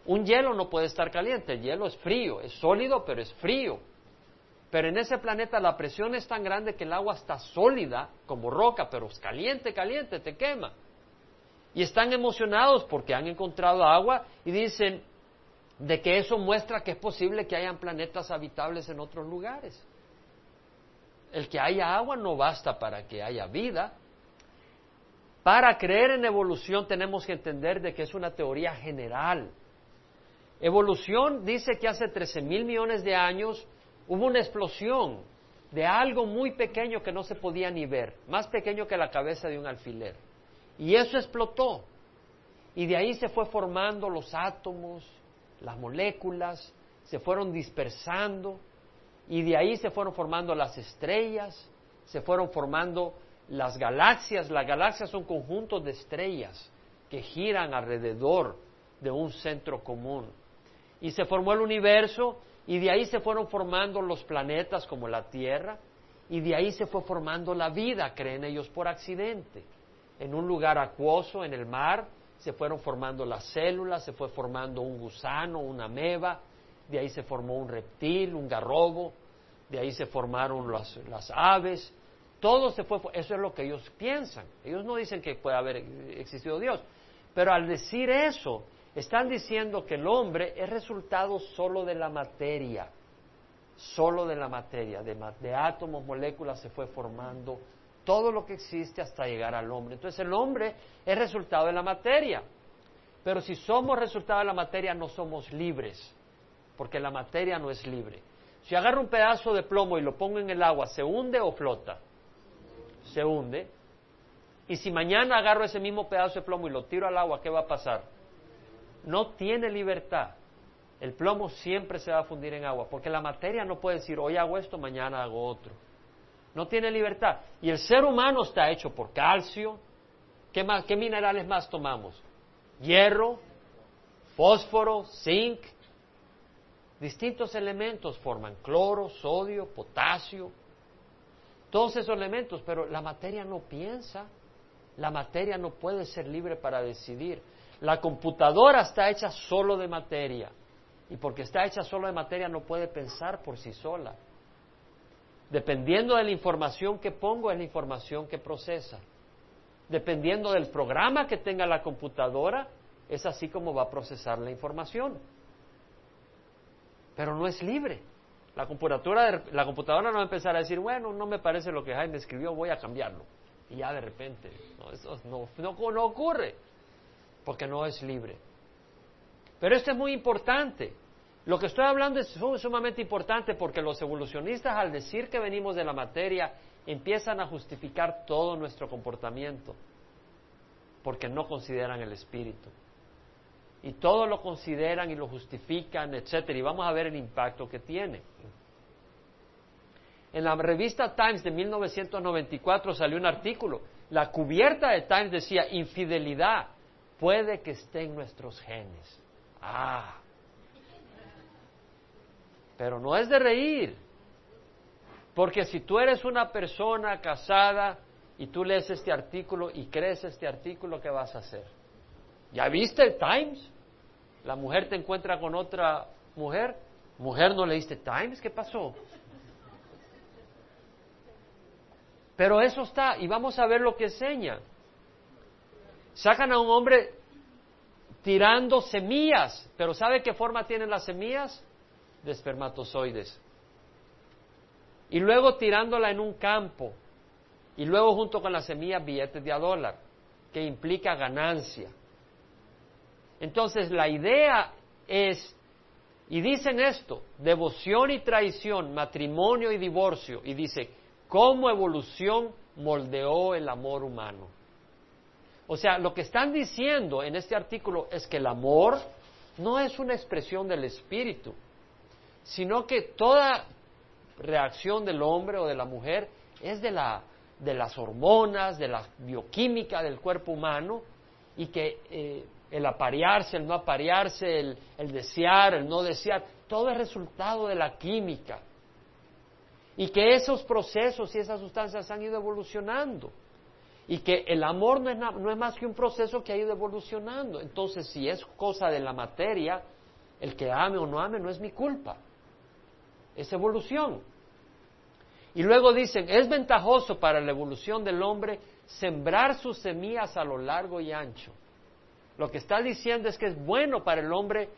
Un hielo no puede estar caliente, el hielo es frío, es sólido, pero es frío. Pero en ese planeta la presión es tan grande que el agua está sólida como roca, pero es caliente, caliente, te quema. Y están emocionados porque han encontrado agua y dicen, de que eso muestra que es posible que hayan planetas habitables en otros lugares. El que haya agua no basta para que haya vida. Para creer en evolución tenemos que entender de que es una teoría general. Evolución dice que hace 13 mil millones de años hubo una explosión de algo muy pequeño que no se podía ni ver, más pequeño que la cabeza de un alfiler. Y eso explotó. Y de ahí se fue formando los átomos, las moléculas se fueron dispersando y de ahí se fueron formando las estrellas, se fueron formando las galaxias. Las galaxias son conjuntos de estrellas que giran alrededor de un centro común. Y se formó el universo y de ahí se fueron formando los planetas como la Tierra y de ahí se fue formando la vida, creen ellos, por accidente. En un lugar acuoso, en el mar, se fueron formando las células, se fue formando un gusano, una ameba, de ahí se formó un reptil, un garrobo, de ahí se formaron las, aves, todo se fue, eso es lo que ellos piensan. Ellos no dicen que puede haber existido Dios, pero al decir eso, están diciendo que el hombre es resultado solo de la materia, solo de la materia, de átomos, moléculas se fue formando todo lo que existe hasta llegar al hombre. Entonces el hombre es resultado de la materia. Pero si somos resultado de la materia no somos libres, porque la materia no es libre. Si agarro un pedazo de plomo y lo pongo en el agua, ¿se hunde o flota? Se hunde. Y si mañana agarro ese mismo pedazo de plomo y lo tiro al agua, ¿qué va a pasar? No tiene libertad. El plomo siempre se va a fundir en agua, porque la materia no puede decir, hoy hago esto, mañana hago otro. No tiene libertad. Y el ser humano está hecho por calcio. ¿Qué, más, qué minerales más tomamos? Hierro, fósforo, zinc. Distintos elementos forman cloro, sodio, potasio. Todos esos elementos, pero la materia no piensa. La materia no puede ser libre para decidir. La computadora está hecha solo de materia. Y porque está hecha solo de materia no puede pensar por sí sola. Dependiendo de la información que pongo es la información que procesa. Dependiendo del programa que tenga la computadora, es así como va a procesar la información. Pero no es libre. La computadora, la computadora no va a empezar a decir, bueno, no me parece lo que Jaime escribió, voy a cambiarlo. Y ya de repente, no, eso no, no ocurre, porque no es libre. Pero esto es muy importante. Lo que estoy hablando es sumamente importante porque los evolucionistas al decir que venimos de la materia empiezan a justificar todo nuestro comportamiento porque no consideran el espíritu. Y todo lo consideran y lo justifican, etcétera, y vamos a ver el impacto que tiene. En la revista Times de 1994 salió un artículo. La cubierta de Times decía, infidelidad puede que esté en nuestros genes. Ah, pero no es de reír. Porque si tú eres una persona casada y tú lees este artículo y crees este artículo, ¿qué vas a hacer? ¿Ya viste el Times? La mujer te encuentra con otra mujer. Mujer, ¿no leíste Times? ¿Qué pasó? Pero eso está, y vamos a ver lo que enseña. Sacan a un hombre tirando semillas, pero ¿sabe qué forma tienen las semillas? De espermatozoides. Y luego tirándola en un campo, y luego junto con las semillas billetes de a dólar, que implica ganancia. Entonces la idea es, y dicen esto, devoción y traición, matrimonio y divorcio, y dice, cómo evolución moldeó el amor humano. O sea, lo que están diciendo en este artículo es que el amor no es una expresión del espíritu, sino que toda reacción del hombre o de la mujer es de, la, de las hormonas, de la bioquímica del cuerpo humano, y que eh, el aparearse, el no aparearse, el, desear, el no desear, todo es resultado de la química. Y que esos procesos y esas sustancias han ido evolucionando. Y que el amor no es, no es más que un proceso que ha ido evolucionando. Entonces, si es cosa de la materia, el que ame o no ame no es mi culpa. Es evolución. Y luego dicen, es ventajoso para la evolución del hombre sembrar sus semillas a lo largo y ancho. Lo que está diciendo es que es bueno para el hombre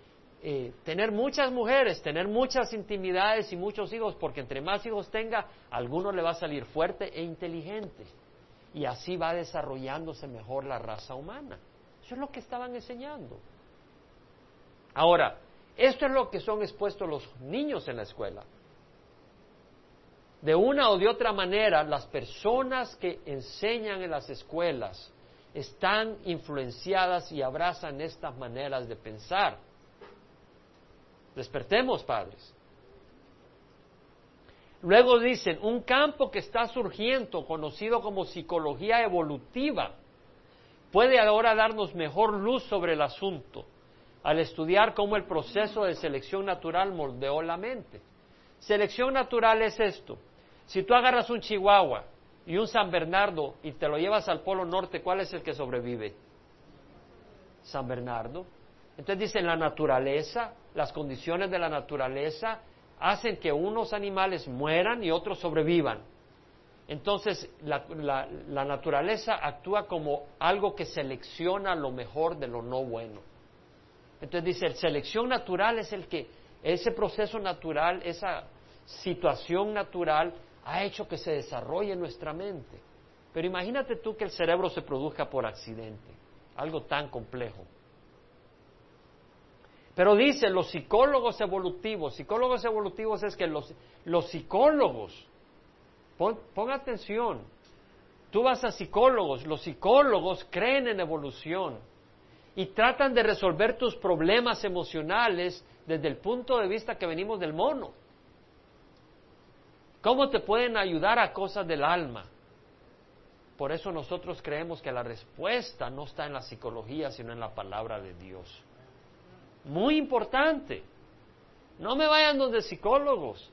eh, tener muchas mujeres, tener muchas intimidades y muchos hijos, porque entre más hijos tenga, alguno le va a salir fuerte e inteligente. Y así va desarrollándose mejor la raza humana. Eso es lo que estaban enseñando. Ahora, esto es lo que son expuestos los niños en la escuela. De una o de otra manera, las personas que enseñan en las escuelas están influenciadas y abrazan estas maneras de pensar. Despertemos, padres. Luego dicen, un campo que está surgiendo, conocido como psicología evolutiva, puede ahora darnos mejor luz sobre el asunto al estudiar cómo el proceso de selección natural moldeó la mente. Selección natural es esto. Si tú agarras un chihuahua y un San Bernardo y te lo llevas al Polo Norte, ¿cuál es el que sobrevive? San Bernardo. Entonces dicen la naturaleza, las condiciones de la naturaleza hacen que unos animales mueran y otros sobrevivan. Entonces la, la, naturaleza actúa como algo que selecciona lo mejor de lo no bueno. Entonces dice, selección natural es el que, ese proceso natural, esa situación natural ha hecho que se desarrolle nuestra mente. Pero imagínate tú que el cerebro se produzca por accidente, algo tan complejo. Pero dice, los psicólogos evolutivos, psicólogos evolutivos es que los, los psicólogos, pon, pon atención, tú vas a psicólogos, los psicólogos creen en evolución y tratan de resolver tus problemas emocionales desde el punto de vista que venimos del mono. ¿Cómo te pueden ayudar a cosas del alma? Por eso nosotros creemos que la respuesta no está en la psicología, sino en la palabra de Dios. Muy importante. No me vayan donde psicólogos.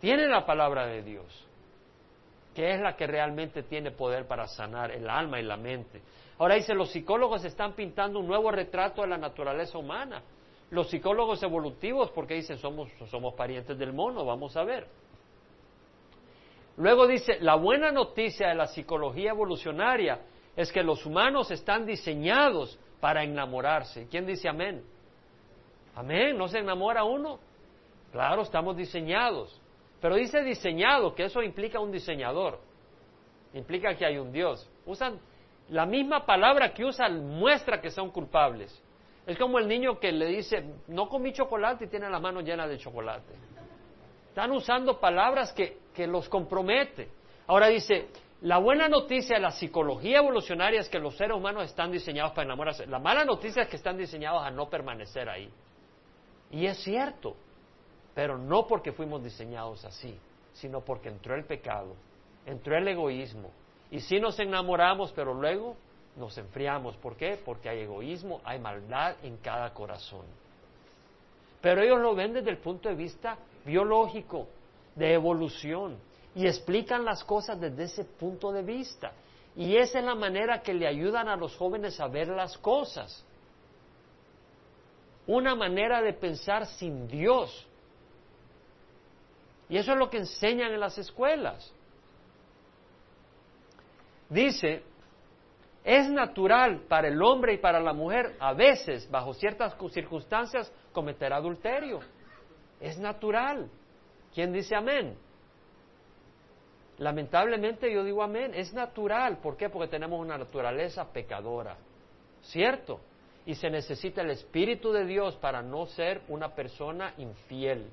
Tienen la palabra de Dios, que es la que realmente tiene poder para sanar el alma y la mente. Ahora dice, los psicólogos están pintando un nuevo retrato de la naturaleza humana. Los psicólogos evolutivos, porque dicen, somos, somos parientes del mono, vamos a ver. Luego dice, la buena noticia de la psicología evolucionaria es que los humanos están diseñados para enamorarse. ¿Quién dice amén? Amén, ¿no se enamora uno? Claro, estamos diseñados. Pero dice diseñado, que eso implica un diseñador. Implica que hay un Dios. Usan la misma palabra que usan muestra que son culpables. Es como el niño que le dice, no comí chocolate y tiene la mano llena de chocolate. Están usando palabras que, los compromete. Ahora dice, la buena noticia de la psicología evolucionaria es que los seres humanos están diseñados para enamorarse. La mala noticia es que están diseñados a no permanecer ahí. Y es cierto, pero no porque fuimos diseñados así, sino porque entró el pecado, entró el egoísmo. Y sí nos enamoramos, pero luego nos enfriamos. ¿Por qué? Porque hay egoísmo, hay maldad en cada corazón. Pero ellos lo ven desde el punto de vista biológico, de evolución y explican las cosas desde ese punto de vista. Y esa es la manera que le ayudan a los jóvenes a ver las cosas. Una manera de pensar sin Dios. Y eso es lo que enseñan en las escuelas. Dice, es natural para el hombre y para la mujer, a veces, bajo ciertas circunstancias, cometer adulterio. Es natural. ¿Quién dice amén? Lamentablemente yo digo amén, es natural. ¿Por qué? Porque tenemos una naturaleza pecadora. ¿Cierto? Y se necesita el Espíritu de Dios para no ser una persona infiel.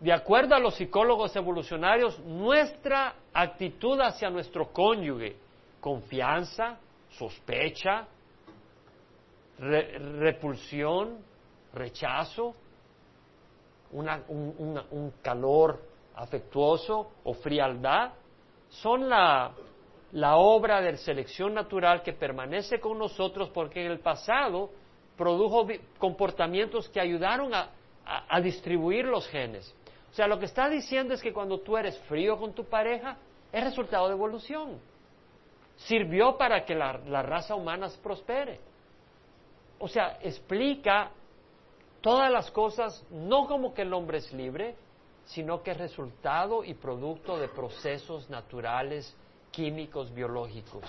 De acuerdo a los psicólogos evolucionarios, nuestra actitud hacia nuestro cónyuge, confianza, sospecha, repulsión, rechazo, un calor afectuoso o frialdad, son la, obra de selección natural que permanece con nosotros porque en el pasado produjo comportamientos que ayudaron a, distribuir los genes. O sea, lo que está diciendo es que cuando tú eres frío con tu pareja, es resultado de evolución. Sirvió para que la, la raza humana prospere. O sea, explica todas las cosas, no como que el hombre es libre, sino que es resultado y producto de procesos naturales, químicos, biológicos.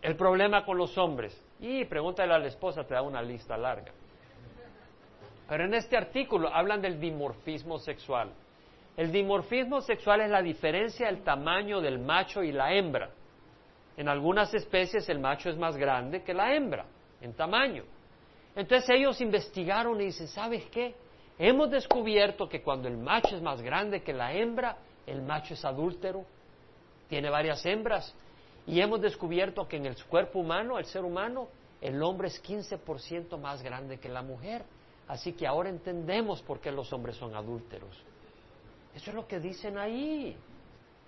El problema con los hombres, y pregúntale a la esposa, te da una lista larga. Pero en este artículo hablan del dimorfismo sexual. El dimorfismo sexual es la diferencia del tamaño del macho y la hembra. En algunas especies el macho es más grande que la hembra en tamaño. Entonces ellos investigaron y dicen, ¿sabes qué? Hemos descubierto que cuando el macho es más grande que la hembra, el macho es adúltero, tiene varias hembras. Y hemos descubierto que en el cuerpo humano, el ser humano, el hombre es 15% más grande que la mujer. Así que ahora entendemos por qué los hombres son adúlteros. Eso es lo que dicen ahí.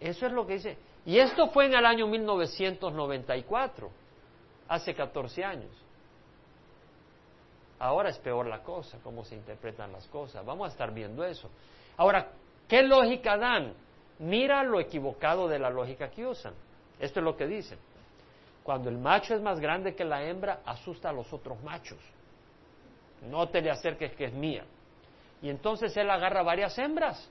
Eso es lo que dice. Y esto fue en el año 1994, hace 14 años. Ahora es peor la cosa, cómo se interpretan las cosas. Vamos a estar viendo eso. Ahora, ¿qué lógica dan? Mira lo equivocado de la lógica que usan. Esto es lo que dicen. Cuando el macho es más grande que la hembra, asusta a los otros machos. No te le acerques que es mía. Y entonces él agarra varias hembras.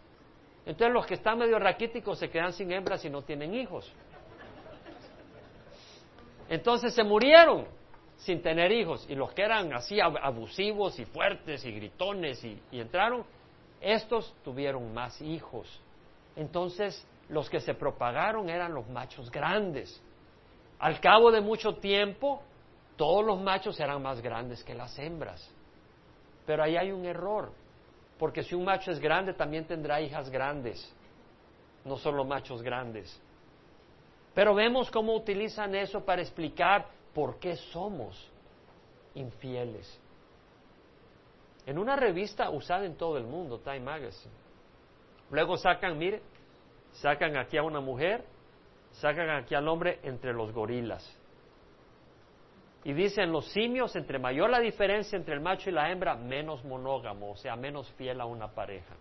Entonces los que están medio raquíticos se quedan sin hembras y no tienen hijos. Entonces se murieron sin tener hijos y los que eran así abusivos y fuertes y gritones y, entraron, estos tuvieron más hijos. Entonces los que se propagaron eran los machos grandes. Al cabo de mucho tiempo, todos los machos serán más grandes que las hembras. Pero ahí hay un error, porque si un macho es grande, también tendrá hijas grandes, no solo machos grandes. Pero vemos cómo utilizan eso para explicar por qué somos infieles. En una revista usada en todo el mundo, Time Magazine. Luego sacan, mire, sacan aquí a una mujer, sacan aquí al hombre entre los gorilas. Y dicen los simios, entre mayor la diferencia entre el macho y la hembra, menos monógamo, o sea, menos fiel a una pareja.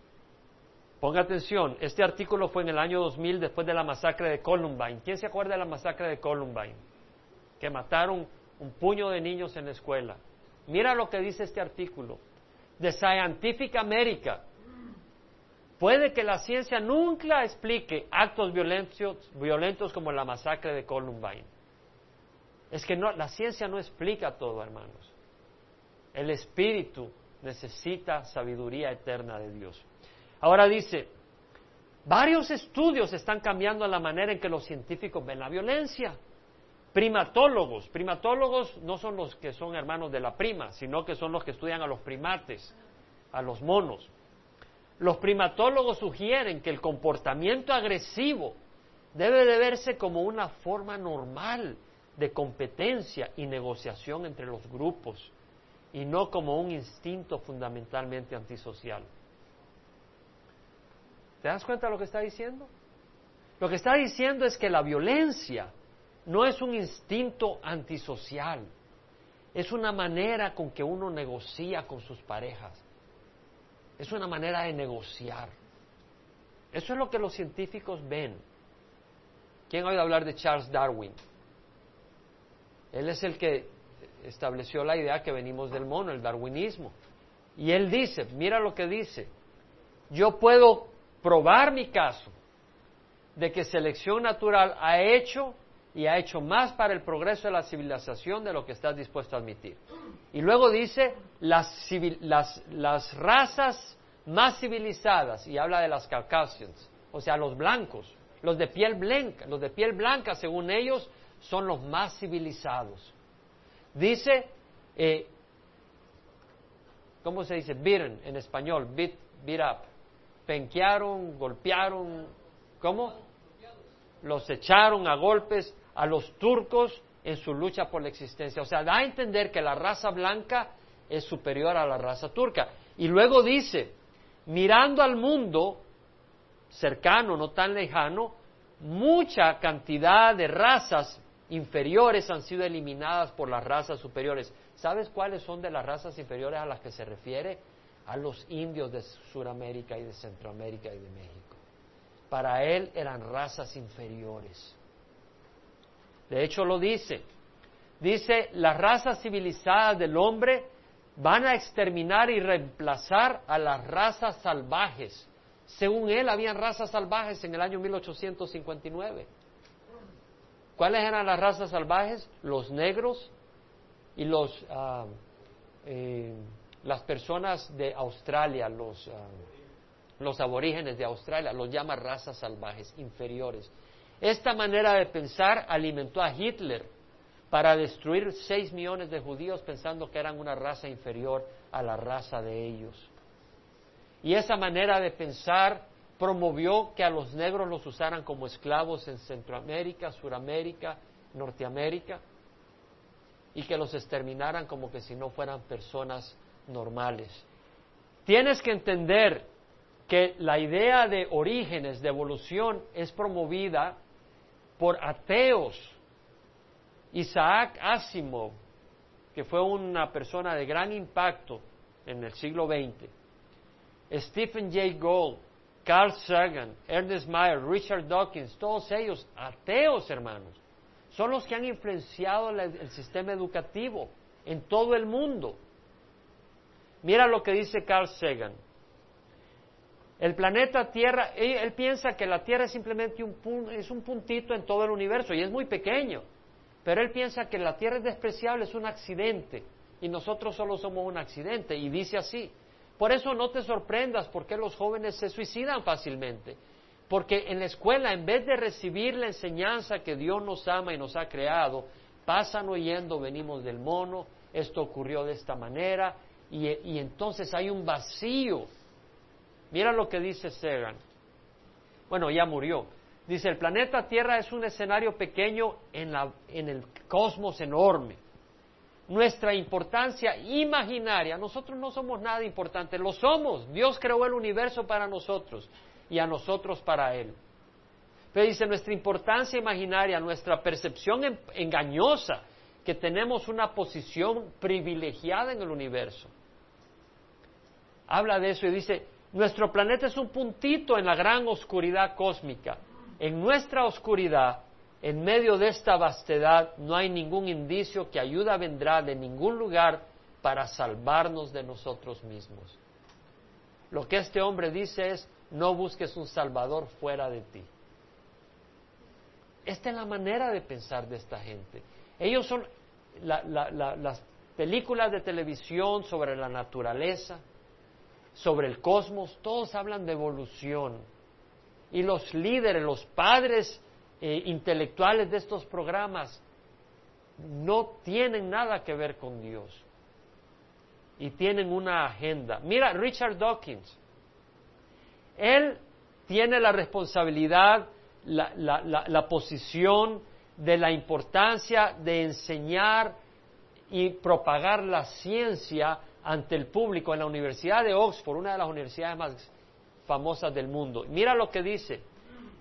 Ponga atención, este artículo fue en el año 2000 después de la masacre de Columbine. ¿Quién se acuerda de la masacre de Columbine? Que mataron un puño de niños en la escuela. Mira lo que dice este artículo. The Scientific America. Puede que la ciencia nunca explique actos violentos, violentos como la masacre de Columbine. Es que no, la ciencia no explica todo, hermanos. El espíritu necesita sabiduría eterna de Dios. Ahora dice, varios estudios están cambiando la manera en que los científicos ven la violencia. Primatólogos, primatólogos no son los que son hermanos de la prima, sino que son los que estudian a los primates, a los monos. Los primatólogos sugieren que el comportamiento agresivo debe de verse como una forma normal de competencia y negociación entre los grupos y no como un instinto fundamentalmente antisocial. ¿Te das cuenta de lo que está diciendo? Lo que está diciendo es que la violencia no es un instinto antisocial, es una manera con que uno negocia con sus parejas, es una manera de negociar. Eso es lo que los científicos ven. ¿Quién ha oído hablar de Charles Darwin? Él es el que estableció la idea que venimos del mono, el darwinismo. Y él dice, mira lo que dice, yo puedo probar mi caso de que selección natural ha hecho y ha hecho más para el progreso de la civilización de lo que estás dispuesto a admitir. Y luego dice las, las, razas más civilizadas, y habla de las Caucasians, o sea, los blancos, los de piel blanca, los de piel blanca, según ellos, son los más civilizados. Dice, eh, ¿cómo se dice? Beaten en español, beat, beat up penquearon, golpearon, ¿cómo? Los echaron a golpes a los turcos en su lucha por la existencia. O sea, da a entender que la raza blanca es superior a la raza turca. Y luego dice, mirando al mundo cercano, no tan lejano, mucha cantidad de razas inferiores han sido eliminadas por las razas superiores. ¿Sabes cuáles son de las razas inferiores a las que se refiere? a los indios de Sudamérica y de Centroamérica y de México. Para él eran razas inferiores. De hecho lo dice. Dice, las razas civilizadas del hombre van a exterminar y reemplazar a las razas salvajes. Según él, habían razas salvajes en el año 1859. ¿Cuáles eran las razas salvajes? Los negros y los... Eh, las personas de Australia, los, ah, los aborígenes de Australia, los llama razas salvajes, inferiores. Esta manera de pensar alimentó a Hitler para destruir seis millones de judíos pensando que eran una raza inferior a la raza de ellos. Y esa manera de pensar promovió que a los negros los usaran como esclavos en Centroamérica, Suramérica, Norteamérica, y que los exterminaran como que si no fueran personas normales. Tienes que entender que la idea de orígenes, de evolución, es promovida por ateos. Isaac Asimov, que fue una persona de gran impacto en el siglo XX, Stephen Jay Gould, Carl Sagan, Ernest Meyer, Richard Dawkins, todos ellos ateos, hermanos, son los que han influenciado el sistema educativo en todo el mundo. Mira lo que dice Carl Sagan. El planeta Tierra, él, piensa que la Tierra es simplemente un, es un puntito en todo el universo y es muy pequeño, pero él piensa que la Tierra es despreciable, es un accidente y nosotros solo somos un accidente y dice así. Por eso no te sorprendas porque los jóvenes se suicidan fácilmente, porque en la escuela en vez de recibir la enseñanza que Dios nos ama y nos ha creado, pasan oyendo, venimos del mono, esto ocurrió de esta manera, y, y entonces hay un vacío. Mira lo que dice Sagan. Bueno, ya murió. Dice, el planeta Tierra es un escenario pequeño en, la, en el cosmos enorme. Nuestra importancia imaginaria, nosotros no somos nada importante, lo somos. Dios creó el universo para nosotros y a nosotros para Él. Pero dice, nuestra importancia imaginaria, nuestra percepción engañosa, que tenemos una posición privilegiada en el universo. Habla de eso y dice, nuestro planeta es un puntito en la gran oscuridad cósmica. En nuestra oscuridad, en medio de esta vastedad, no hay ningún indicio que ayuda vendrá de ningún lugar para salvarnos de nosotros mismos. Lo que este hombre dice es, no busques un Salvador fuera de ti. Esta es la manera de pensar de esta gente. Ellos son las películas de televisión sobre la naturaleza, sobre el cosmos, todos hablan de evolución. Y los líderes, los padres eh, intelectuales de estos programas no tienen nada que ver con Dios. Y tienen una agenda. Mira, Richard Dawkins, él tiene la responsabilidad la, posición de la importancia de enseñar y propagar la ciencia ante el público en la Universidad de Oxford, una de las universidades más famosas del mundo. Mira lo que dice,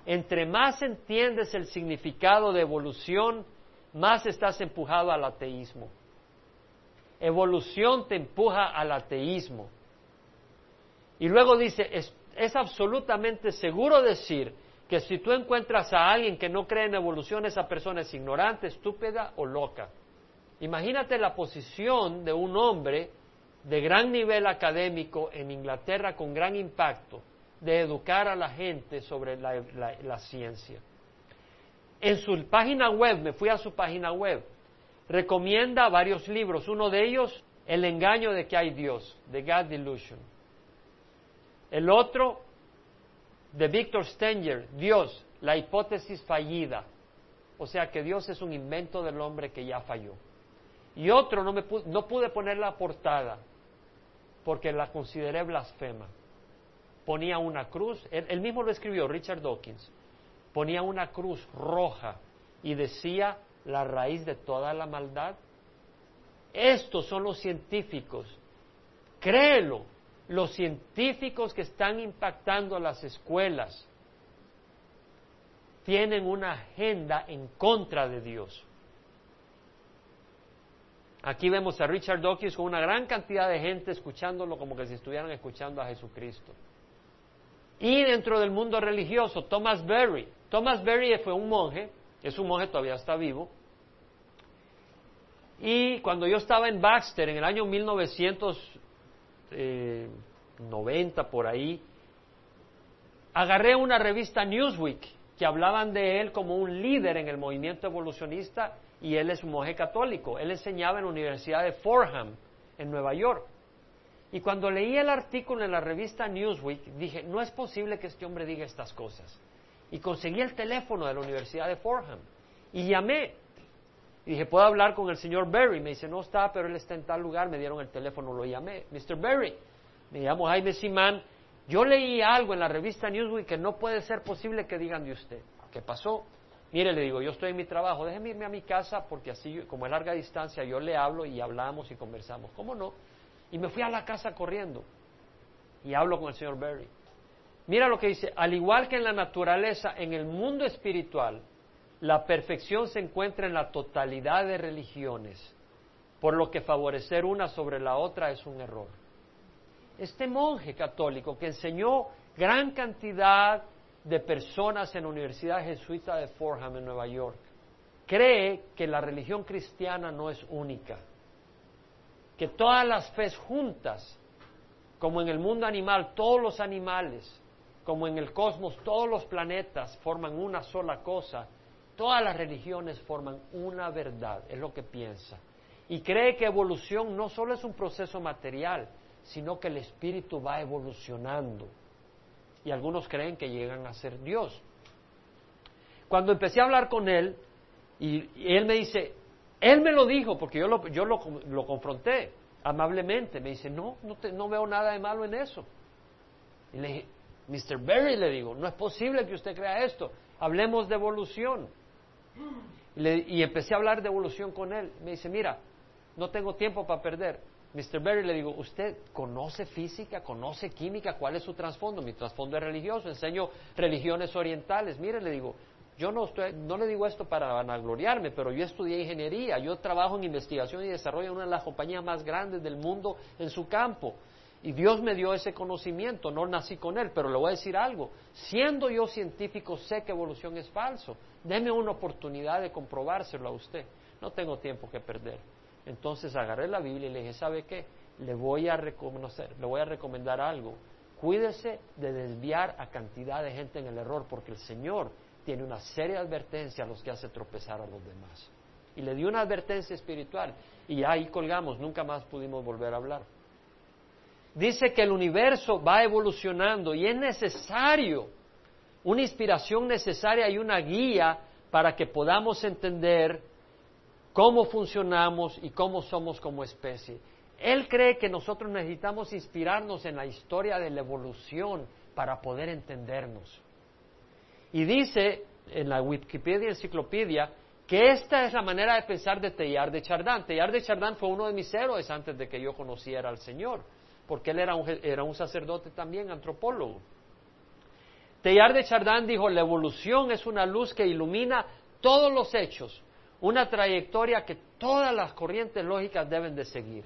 entre más entiendes el significado de evolución, más estás empujado al ateísmo. Evolución te empuja al ateísmo. Y luego dice, es absolutamente seguro decir que si tú encuentras a alguien que no cree en evolución, esa persona es ignorante, estúpida o loca. Imagínate la posición de un hombre de gran nivel académico en Inglaterra con gran impacto de educar a la gente sobre la, ciencia. En su página web, me fui a su página web, recomienda varios libros. Uno de ellos, El engaño de que hay Dios, The God Delusion. El otro, de Victor Stenger, Dios, la hipótesis fallida. O sea que Dios es un invento del hombre que ya falló. Y otro no, me pude, no pude poner la portada porque la consideré blasfema. Ponía una cruz, él, mismo lo escribió, Richard Dawkins, ponía una cruz roja y decía la raíz de toda la maldad. Estos son los científicos. Créelo, los científicos que están impactando las escuelas tienen una agenda en contra de Dios. Aquí vemos a Richard Dawkins con una gran cantidad de gente escuchándolo como que si estuvieran escuchando a Jesucristo. Y dentro del mundo religioso, Thomas Berry. Thomas Berry fue un monje, es un monje, todavía está vivo. Y cuando yo estaba en Baxter en el año 1900, 90 por ahí, agarré una revista Newsweek que hablaban de él como un líder en el movimiento evolucionista y él es un monje católico. Él enseñaba en la Universidad de Fordham, en Nueva York. Y cuando leí el artículo en la revista Newsweek, dije, no es posible que este hombre diga estas cosas. Y conseguí el teléfono de la Universidad de Fordham y llamé. Y dije, ¿puedo hablar con el señor Berry? Me dice, no está, pero él está en tal lugar. Me dieron el teléfono, lo llamé. Mr. Berry, me llamo Jaime Simán, yo leí algo en la revista Newsweek que no puede ser posible que digan de usted. ¿Qué pasó? Mire, le digo, yo estoy en mi trabajo, déjeme irme a mi casa porque así, como a larga distancia, yo le hablo y hablamos y conversamos. ¿Cómo no? Y me fui a la casa corriendo y hablo con el señor Berry. Mira lo que dice, al igual que en la naturaleza, en el mundo espiritual, la perfección se encuentra en la totalidad de religiones, por lo que favorecer una sobre la otra es un error este monje católico que enseñó gran cantidad de personas en la Universidad Jesuita de Fordham en Nueva York, cree que la religión cristiana no es única, que todas las fes juntas, como en el mundo animal, todos los animales, como en el cosmos, todos los planetas forman una sola cosa, todas las religiones forman una verdad, es lo que piensa. Y cree que evolución no solo es un proceso material, sino que el espíritu va evolucionando. Y algunos creen que llegan a ser Dios. Cuando empecé a hablar con él, y, él me dice, Él me lo dijo porque yo lo, yo lo, confronté amablemente. Me dice, no, no, no veo nada de malo en eso. Y le dije, Mr. Berry, le digo, no es posible que usted crea esto. Hablemos de evolución. Y, empecé a hablar de evolución con él. Me dice, mira, no tengo tiempo para perder. Mr. Berry, le digo, ¿usted conoce física, conoce química? ¿Cuál es su trasfondo? Mi trasfondo es religioso, enseño religiones orientales. Mire, le digo, yo no, estoy, no le digo esto para vanagloriarme, pero yo estudié ingeniería, yo trabajo en investigación y desarrollo en una de las compañías más grandes del mundo en su campo. Y Dios me dio ese conocimiento, no nací con él, pero le voy a decir algo. Siendo yo científico, sé que evolución es falso. Deme una oportunidad de comprobárselo a usted. No tengo tiempo que perder. Entonces agarré la Biblia y le dije, ¿sabe qué? Le voy a reconocer, le voy a recomendar algo. Cuídese de desviar a cantidad de gente en el error, porque el Señor tiene una seria advertencia a los que hace tropezar a los demás. Y le dio una advertencia espiritual. Y ahí colgamos, nunca más pudimos volver a hablar dice que el universo va evolucionando y es necesario, una inspiración necesaria y una guía para que podamos entender cómo funcionamos y cómo somos como especie. Él cree que nosotros necesitamos inspirarnos en la historia de la evolución para poder entendernos. Y dice en la Wikipedia Enciclopedia que esta es la manera de pensar de Teilhard de Chardin. Teilhard de Chardin fue uno de mis héroes antes de que yo conociera al Señor porque él era un, era un sacerdote también, antropólogo. Teilhard de Chardin dijo, la evolución es una luz que ilumina todos los hechos, una trayectoria que todas las corrientes lógicas deben de seguir.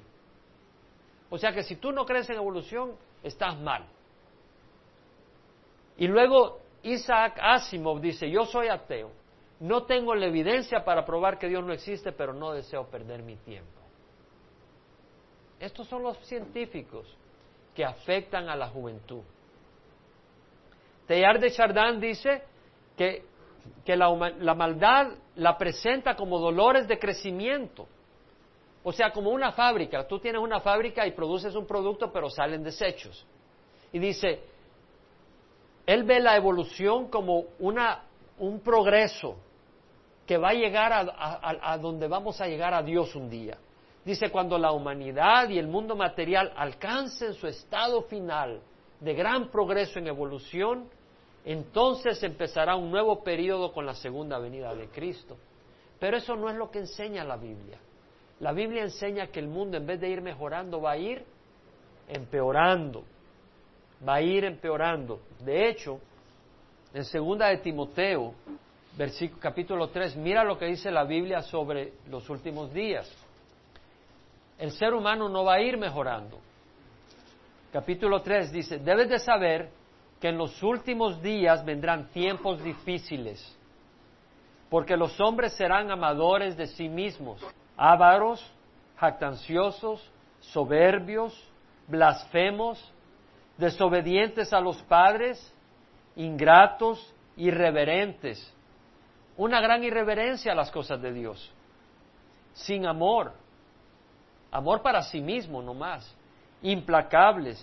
O sea que si tú no crees en evolución, estás mal. Y luego Isaac Asimov dice, yo soy ateo, no tengo la evidencia para probar que Dios no existe, pero no deseo perder mi tiempo. Estos son los científicos que afectan a la juventud. Teilhard de Chardin dice que, la, la maldad la presenta como dolores de crecimiento. O sea, como una fábrica. Tú tienes una fábrica y produces un producto, pero salen desechos. Y dice, él ve la evolución como una, un progreso que va a llegar a, donde vamos a llegar a Dios un día. Dice, cuando la humanidad y el mundo material alcancen su estado final de gran progreso en evolución, entonces empezará un nuevo periodo con la segunda venida de Cristo. Pero eso no es lo que enseña la Biblia. La Biblia enseña que el mundo en vez de ir mejorando va a ir empeorando. Va a ir empeorando. De hecho, en segunda de Timoteo, versículo, capítulo 3, mira lo que dice la Biblia sobre los últimos días el ser humano no va a ir mejorando. Capítulo 3 dice, debes de saber que en los últimos días vendrán tiempos difíciles, porque los hombres serán amadores de sí mismos, ávaros, jactanciosos, soberbios, blasfemos, desobedientes a los padres, ingratos, irreverentes. Una gran irreverencia a las cosas de Dios, sin amor, amor para sí mismo no más, implacables,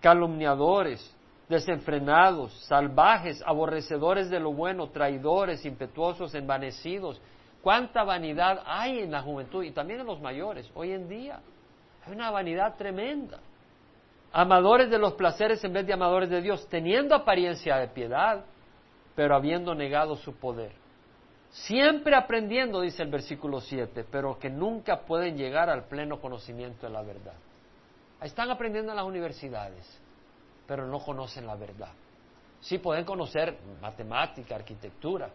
calumniadores, desenfrenados, salvajes, aborrecedores de lo bueno, traidores, impetuosos, envanecidos. ¿Cuánta vanidad hay en la juventud y también en los mayores hoy en día? Hay una vanidad tremenda. Amadores de los placeres en vez de amadores de Dios, teniendo apariencia de piedad, pero habiendo negado su poder. Siempre aprendiendo, dice el versículo 7, pero que nunca pueden llegar al pleno conocimiento de la verdad. Están aprendiendo en las universidades, pero no conocen la verdad. Sí pueden conocer matemática, arquitectura,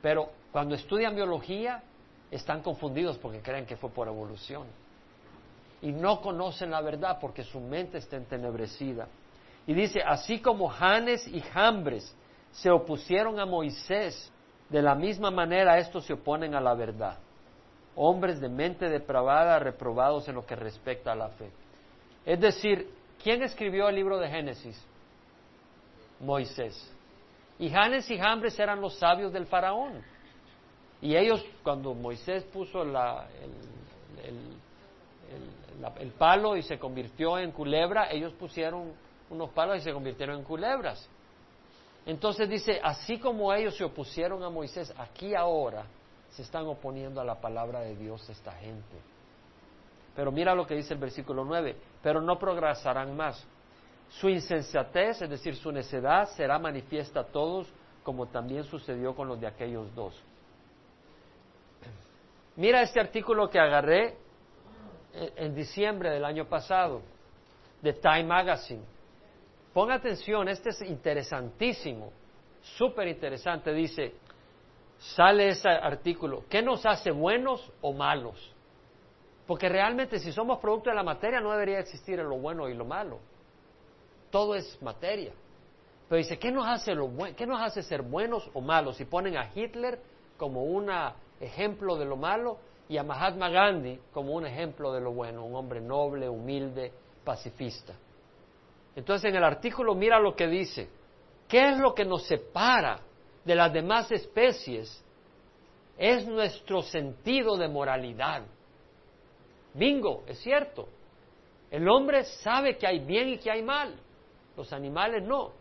pero cuando estudian biología están confundidos porque creen que fue por evolución. Y no conocen la verdad porque su mente está entenebrecida. Y dice, así como Janes y Jambres se opusieron a Moisés de la misma manera estos se oponen a la verdad. Hombres de mente depravada, reprobados en lo que respecta a la fe. Es decir, ¿quién escribió el libro de Génesis? Moisés. Y Janes y Jambres eran los sabios del faraón. Y ellos, cuando Moisés puso la, el, palo y se convirtió en culebra, ellos pusieron unos palos y se convirtieron en culebras. Entonces dice, así como ellos se opusieron a Moisés, aquí ahora se están oponiendo a la palabra de Dios esta gente. Pero mira lo que dice el versículo 9, pero no progresarán más. Su insensatez, es decir, su necedad, será manifiesta a todos, como también sucedió con los de aquellos dos. Mira este artículo que agarré en diciembre del año pasado, de Time Magazine. Ponga atención, este es interesantísimo, súper interesante. Dice, sale ese artículo, ¿qué nos hace buenos o malos? Porque realmente si somos producto de la materia no debería existir lo bueno y lo malo. Todo es materia. Pero dice, ¿qué nos hace, lo ¿qué nos hace ser buenos o malos? Y ponen a Hitler como un ejemplo de lo malo y a Mahatma Gandhi como un ejemplo de lo bueno, un hombre noble, humilde, pacifista. Entonces en el artículo mira lo que dice. ¿Qué es lo que nos separa de las demás especies? Es nuestro sentido de moralidad. Bingo, es cierto. El hombre sabe que hay bien y que hay mal. Los animales no.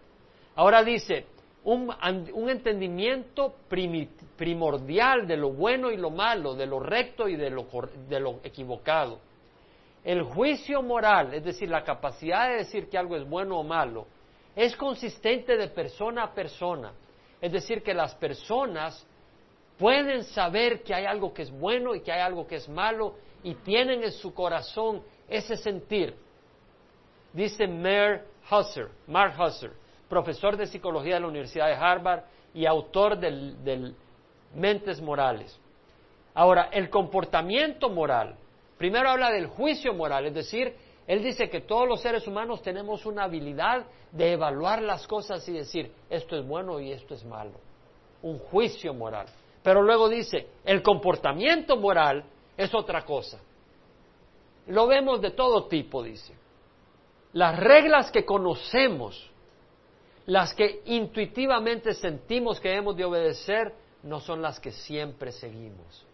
Ahora dice, un, entendimiento primordial de lo bueno y lo malo, de lo recto y de lo, de lo equivocado. El juicio moral, es decir, la capacidad de decir que algo es bueno o malo, es consistente de persona a persona. Es decir, que las personas pueden saber que hay algo que es bueno y que hay algo que es malo y tienen en su corazón ese sentir. Dice Mark Husser, Mark Husser, profesor de psicología de la Universidad de Harvard y autor del, Mentes Morales. Ahora, el comportamiento moral, primero habla del juicio moral, es decir, él dice que todos los seres humanos tenemos una habilidad de evaluar las cosas y decir, esto es bueno y esto es malo. Un juicio moral. Pero luego dice, el comportamiento moral es otra cosa. Lo vemos de todo tipo, dice. Las reglas que conocemos las que intuitivamente sentimos que hemos de obedecer no son las que siempre seguimos.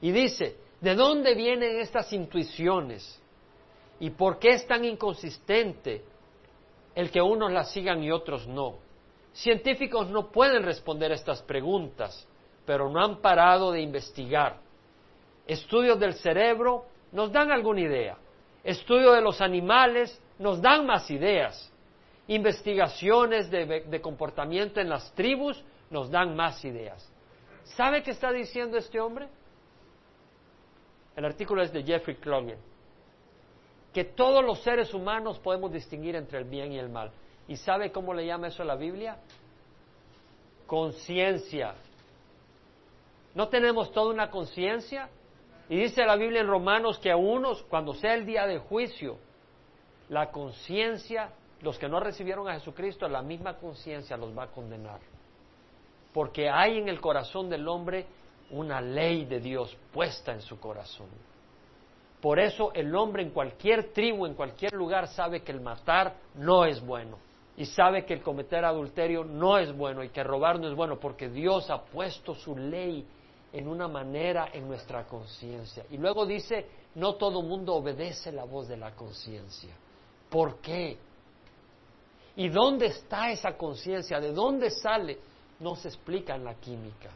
Y dice, ¿de dónde vienen estas intuiciones? ¿Y por qué es tan inconsistente el que unos las sigan y otros no? Científicos no pueden responder estas preguntas, pero no han parado de investigar. Estudios del cerebro nos dan alguna idea. Estudios de los animales nos dan más ideas investigaciones de, comportamiento en las tribus nos dan más ideas. ¿Sabe qué está diciendo este hombre? El artículo es de Jeffrey Cloninger. Que todos los seres humanos podemos distinguir entre el bien y el mal. ¿Y sabe cómo le llama eso a la Biblia? Conciencia. ¿No tenemos toda una conciencia? Y dice la Biblia en Romanos que a unos, cuando sea el día de juicio, la conciencia los que no recibieron a Jesucristo, la misma conciencia los va a condenar. Porque hay en el corazón del hombre una ley de Dios puesta en su corazón. Por eso el hombre en cualquier tribu, en cualquier lugar, sabe que el matar no es bueno. Y sabe que el cometer adulterio no es bueno y que robar no es bueno, porque Dios ha puesto su ley en una manera en nuestra conciencia. Y luego dice, no todo mundo obedece la voz de la conciencia. ¿Por qué? ¿Y dónde está esa conciencia? ¿De dónde sale? No se explica en la química.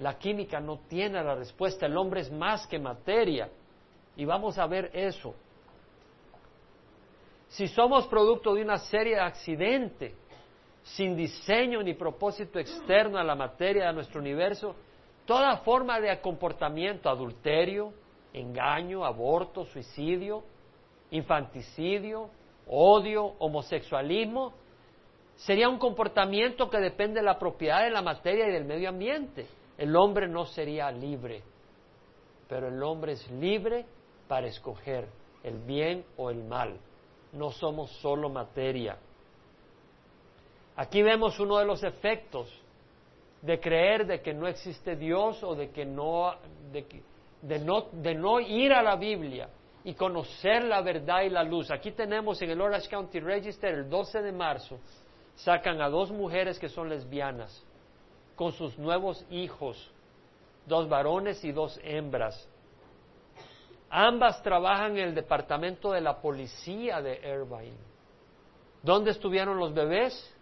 La química no tiene la respuesta. El hombre es más que materia. Y vamos a ver eso. Si somos producto de una serie de accidentes, sin diseño ni propósito externo a la materia de nuestro universo, toda forma de comportamiento, adulterio, engaño, aborto, suicidio, infanticidio, odio, homosexualismo, sería un comportamiento que depende de la propiedad de la materia y del medio ambiente. El hombre no sería libre, pero el hombre es libre para escoger el bien o el mal. No somos solo materia. Aquí vemos uno de los efectos de creer de que no existe Dios o de que no de, no, de no ir a la Biblia y conocer la verdad y la luz. Aquí tenemos en el Orange County Register el 12 de marzo, sacan a dos mujeres que son lesbianas con sus nuevos hijos, dos varones y dos hembras. Ambas trabajan en el departamento de la policía de Irvine. ¿Dónde estuvieron los bebés?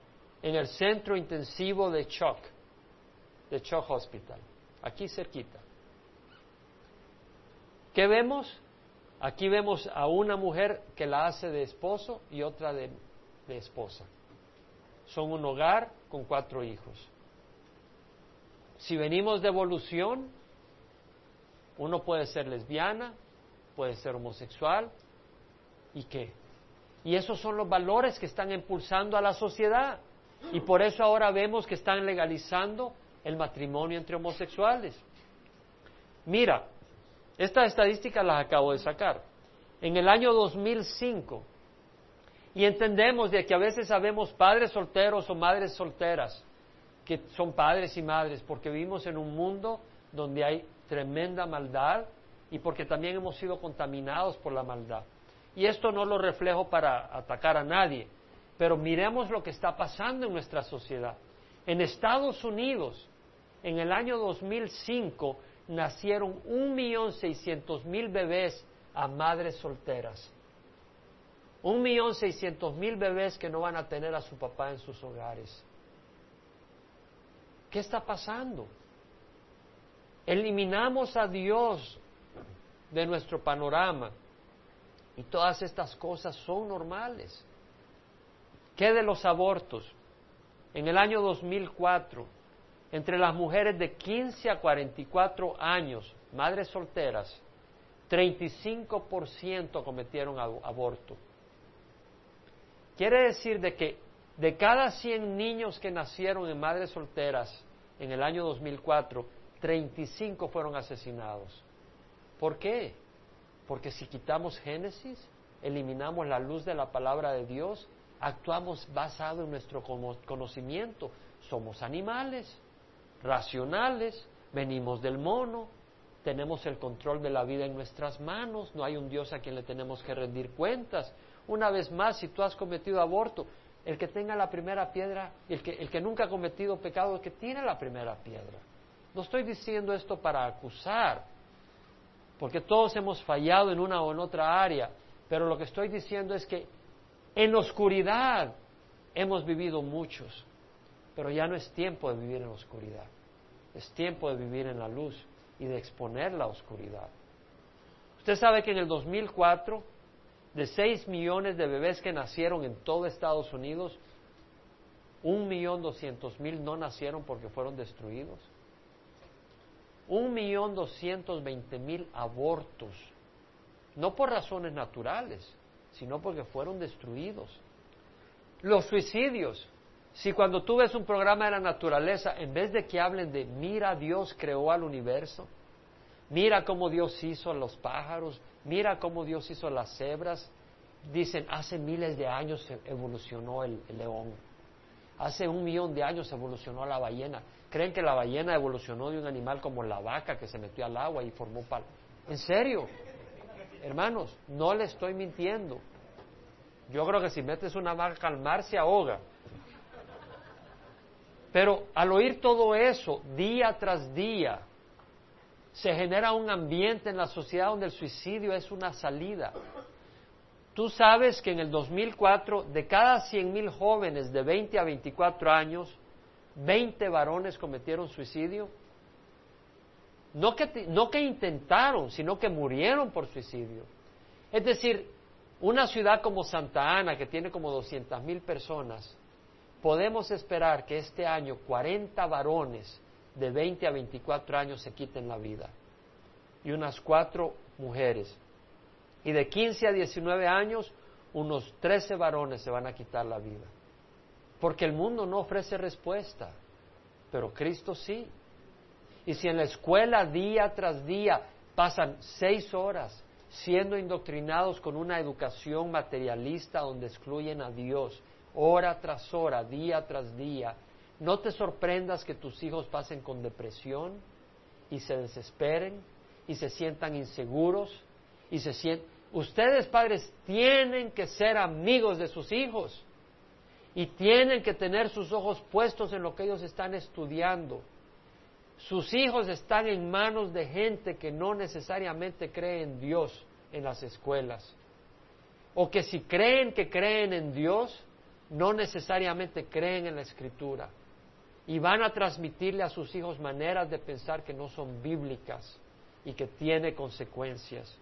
En el centro intensivo de Chuck. De Chuck Hospital, aquí cerquita. ¿Qué vemos? Aquí vemos a una mujer que la hace de esposo y otra de, de esposa. Son un hogar con cuatro hijos. Si venimos de evolución, uno puede ser lesbiana, puede ser homosexual, ¿y qué? Y esos son los valores que están impulsando a la sociedad. Y por eso ahora vemos que están legalizando el matrimonio entre homosexuales. Mira, estas estadísticas las acabo de sacar. En el año 2005, y entendemos de que a veces sabemos padres solteros o madres solteras, que son padres y madres, porque vivimos en un mundo donde hay tremenda maldad y porque también hemos sido contaminados por la maldad. Y esto no lo reflejo para atacar a nadie, pero miremos lo que está pasando en nuestra sociedad. En Estados Unidos, en el año 2005, nacieron un millón seiscientos mil bebés a madres solteras. Un millón seiscientos mil bebés que no van a tener a su papá en sus hogares. ¿Qué está pasando? Eliminamos a Dios de nuestro panorama y todas estas cosas son normales. ¿Qué de los abortos? En el año 2004, entre las mujeres de 15 a 44 años, madres solteras, 35% cometieron aborto. Quiere decir de que de cada 100 niños que nacieron en madres solteras en el año 2004, 35 fueron asesinados. ¿Por qué? Porque si quitamos Génesis, eliminamos la luz de la palabra de Dios, actuamos basado en nuestro conocimiento. Somos animales, racionales, venimos del mono, tenemos el control de la vida en nuestras manos, no hay un Dios a quien le tenemos que rendir cuentas. Una vez más, si tú has cometido aborto, el que tenga la primera piedra, el que, el que nunca ha cometido pecado, el que tiene la primera piedra. No estoy diciendo esto para acusar, porque todos hemos fallado en una o en otra área, pero lo que estoy diciendo es que en la oscuridad hemos vivido muchos, pero ya no es tiempo de vivir en la oscuridad, es tiempo de vivir en la luz y de exponer la oscuridad. Usted sabe que en el 2004, de 6 millones de bebés que nacieron en todo Estados Unidos, un millón doscientos mil no nacieron porque fueron destruidos un millón doscientos veinte mil abortos, no por razones naturales, sino porque fueron destruidos. Los suicidios, si cuando tú ves un programa de la naturaleza, en vez de que hablen de mira Dios creó al universo, mira cómo Dios hizo los pájaros, mira cómo Dios hizo las cebras, dicen hace miles de años evolucionó el, el león, hace un millón de años evolucionó la ballena. ¿Creen que la ballena evolucionó de un animal como la vaca que se metió al agua y formó pal? ¿En serio? Hermanos, no le estoy mintiendo. Yo creo que si metes una vaca al mar se ahoga. Pero al oír todo eso, día tras día, se genera un ambiente en la sociedad donde el suicidio es una salida. Tú sabes que en el 2004, de cada 100.000 jóvenes de 20 a 24 años, 20 varones cometieron suicidio. No que, no que intentaron, sino que murieron por suicidio. Es decir, una ciudad como Santa Ana, que tiene como 200 mil personas, podemos esperar que este año 40 varones de 20 a 24 años se quiten la vida y unas cuatro mujeres. Y de 15 a 19 años, unos 13 varones se van a quitar la vida. Porque el mundo no ofrece respuesta, pero Cristo sí. Y si en la escuela día tras día pasan seis horas siendo indoctrinados con una educación materialista donde excluyen a Dios, hora tras hora, día tras día, no te sorprendas que tus hijos pasen con depresión y se desesperen y se sientan inseguros y se sientan... Ustedes padres tienen que ser amigos de sus hijos y tienen que tener sus ojos puestos en lo que ellos están estudiando. Sus hijos están en manos de gente que no necesariamente cree en Dios en las escuelas. O que si creen que creen en Dios, no necesariamente creen en la escritura. y van a transmitirle a sus hijos maneras de pensar que no son bíblicas y que tiene consecuencias.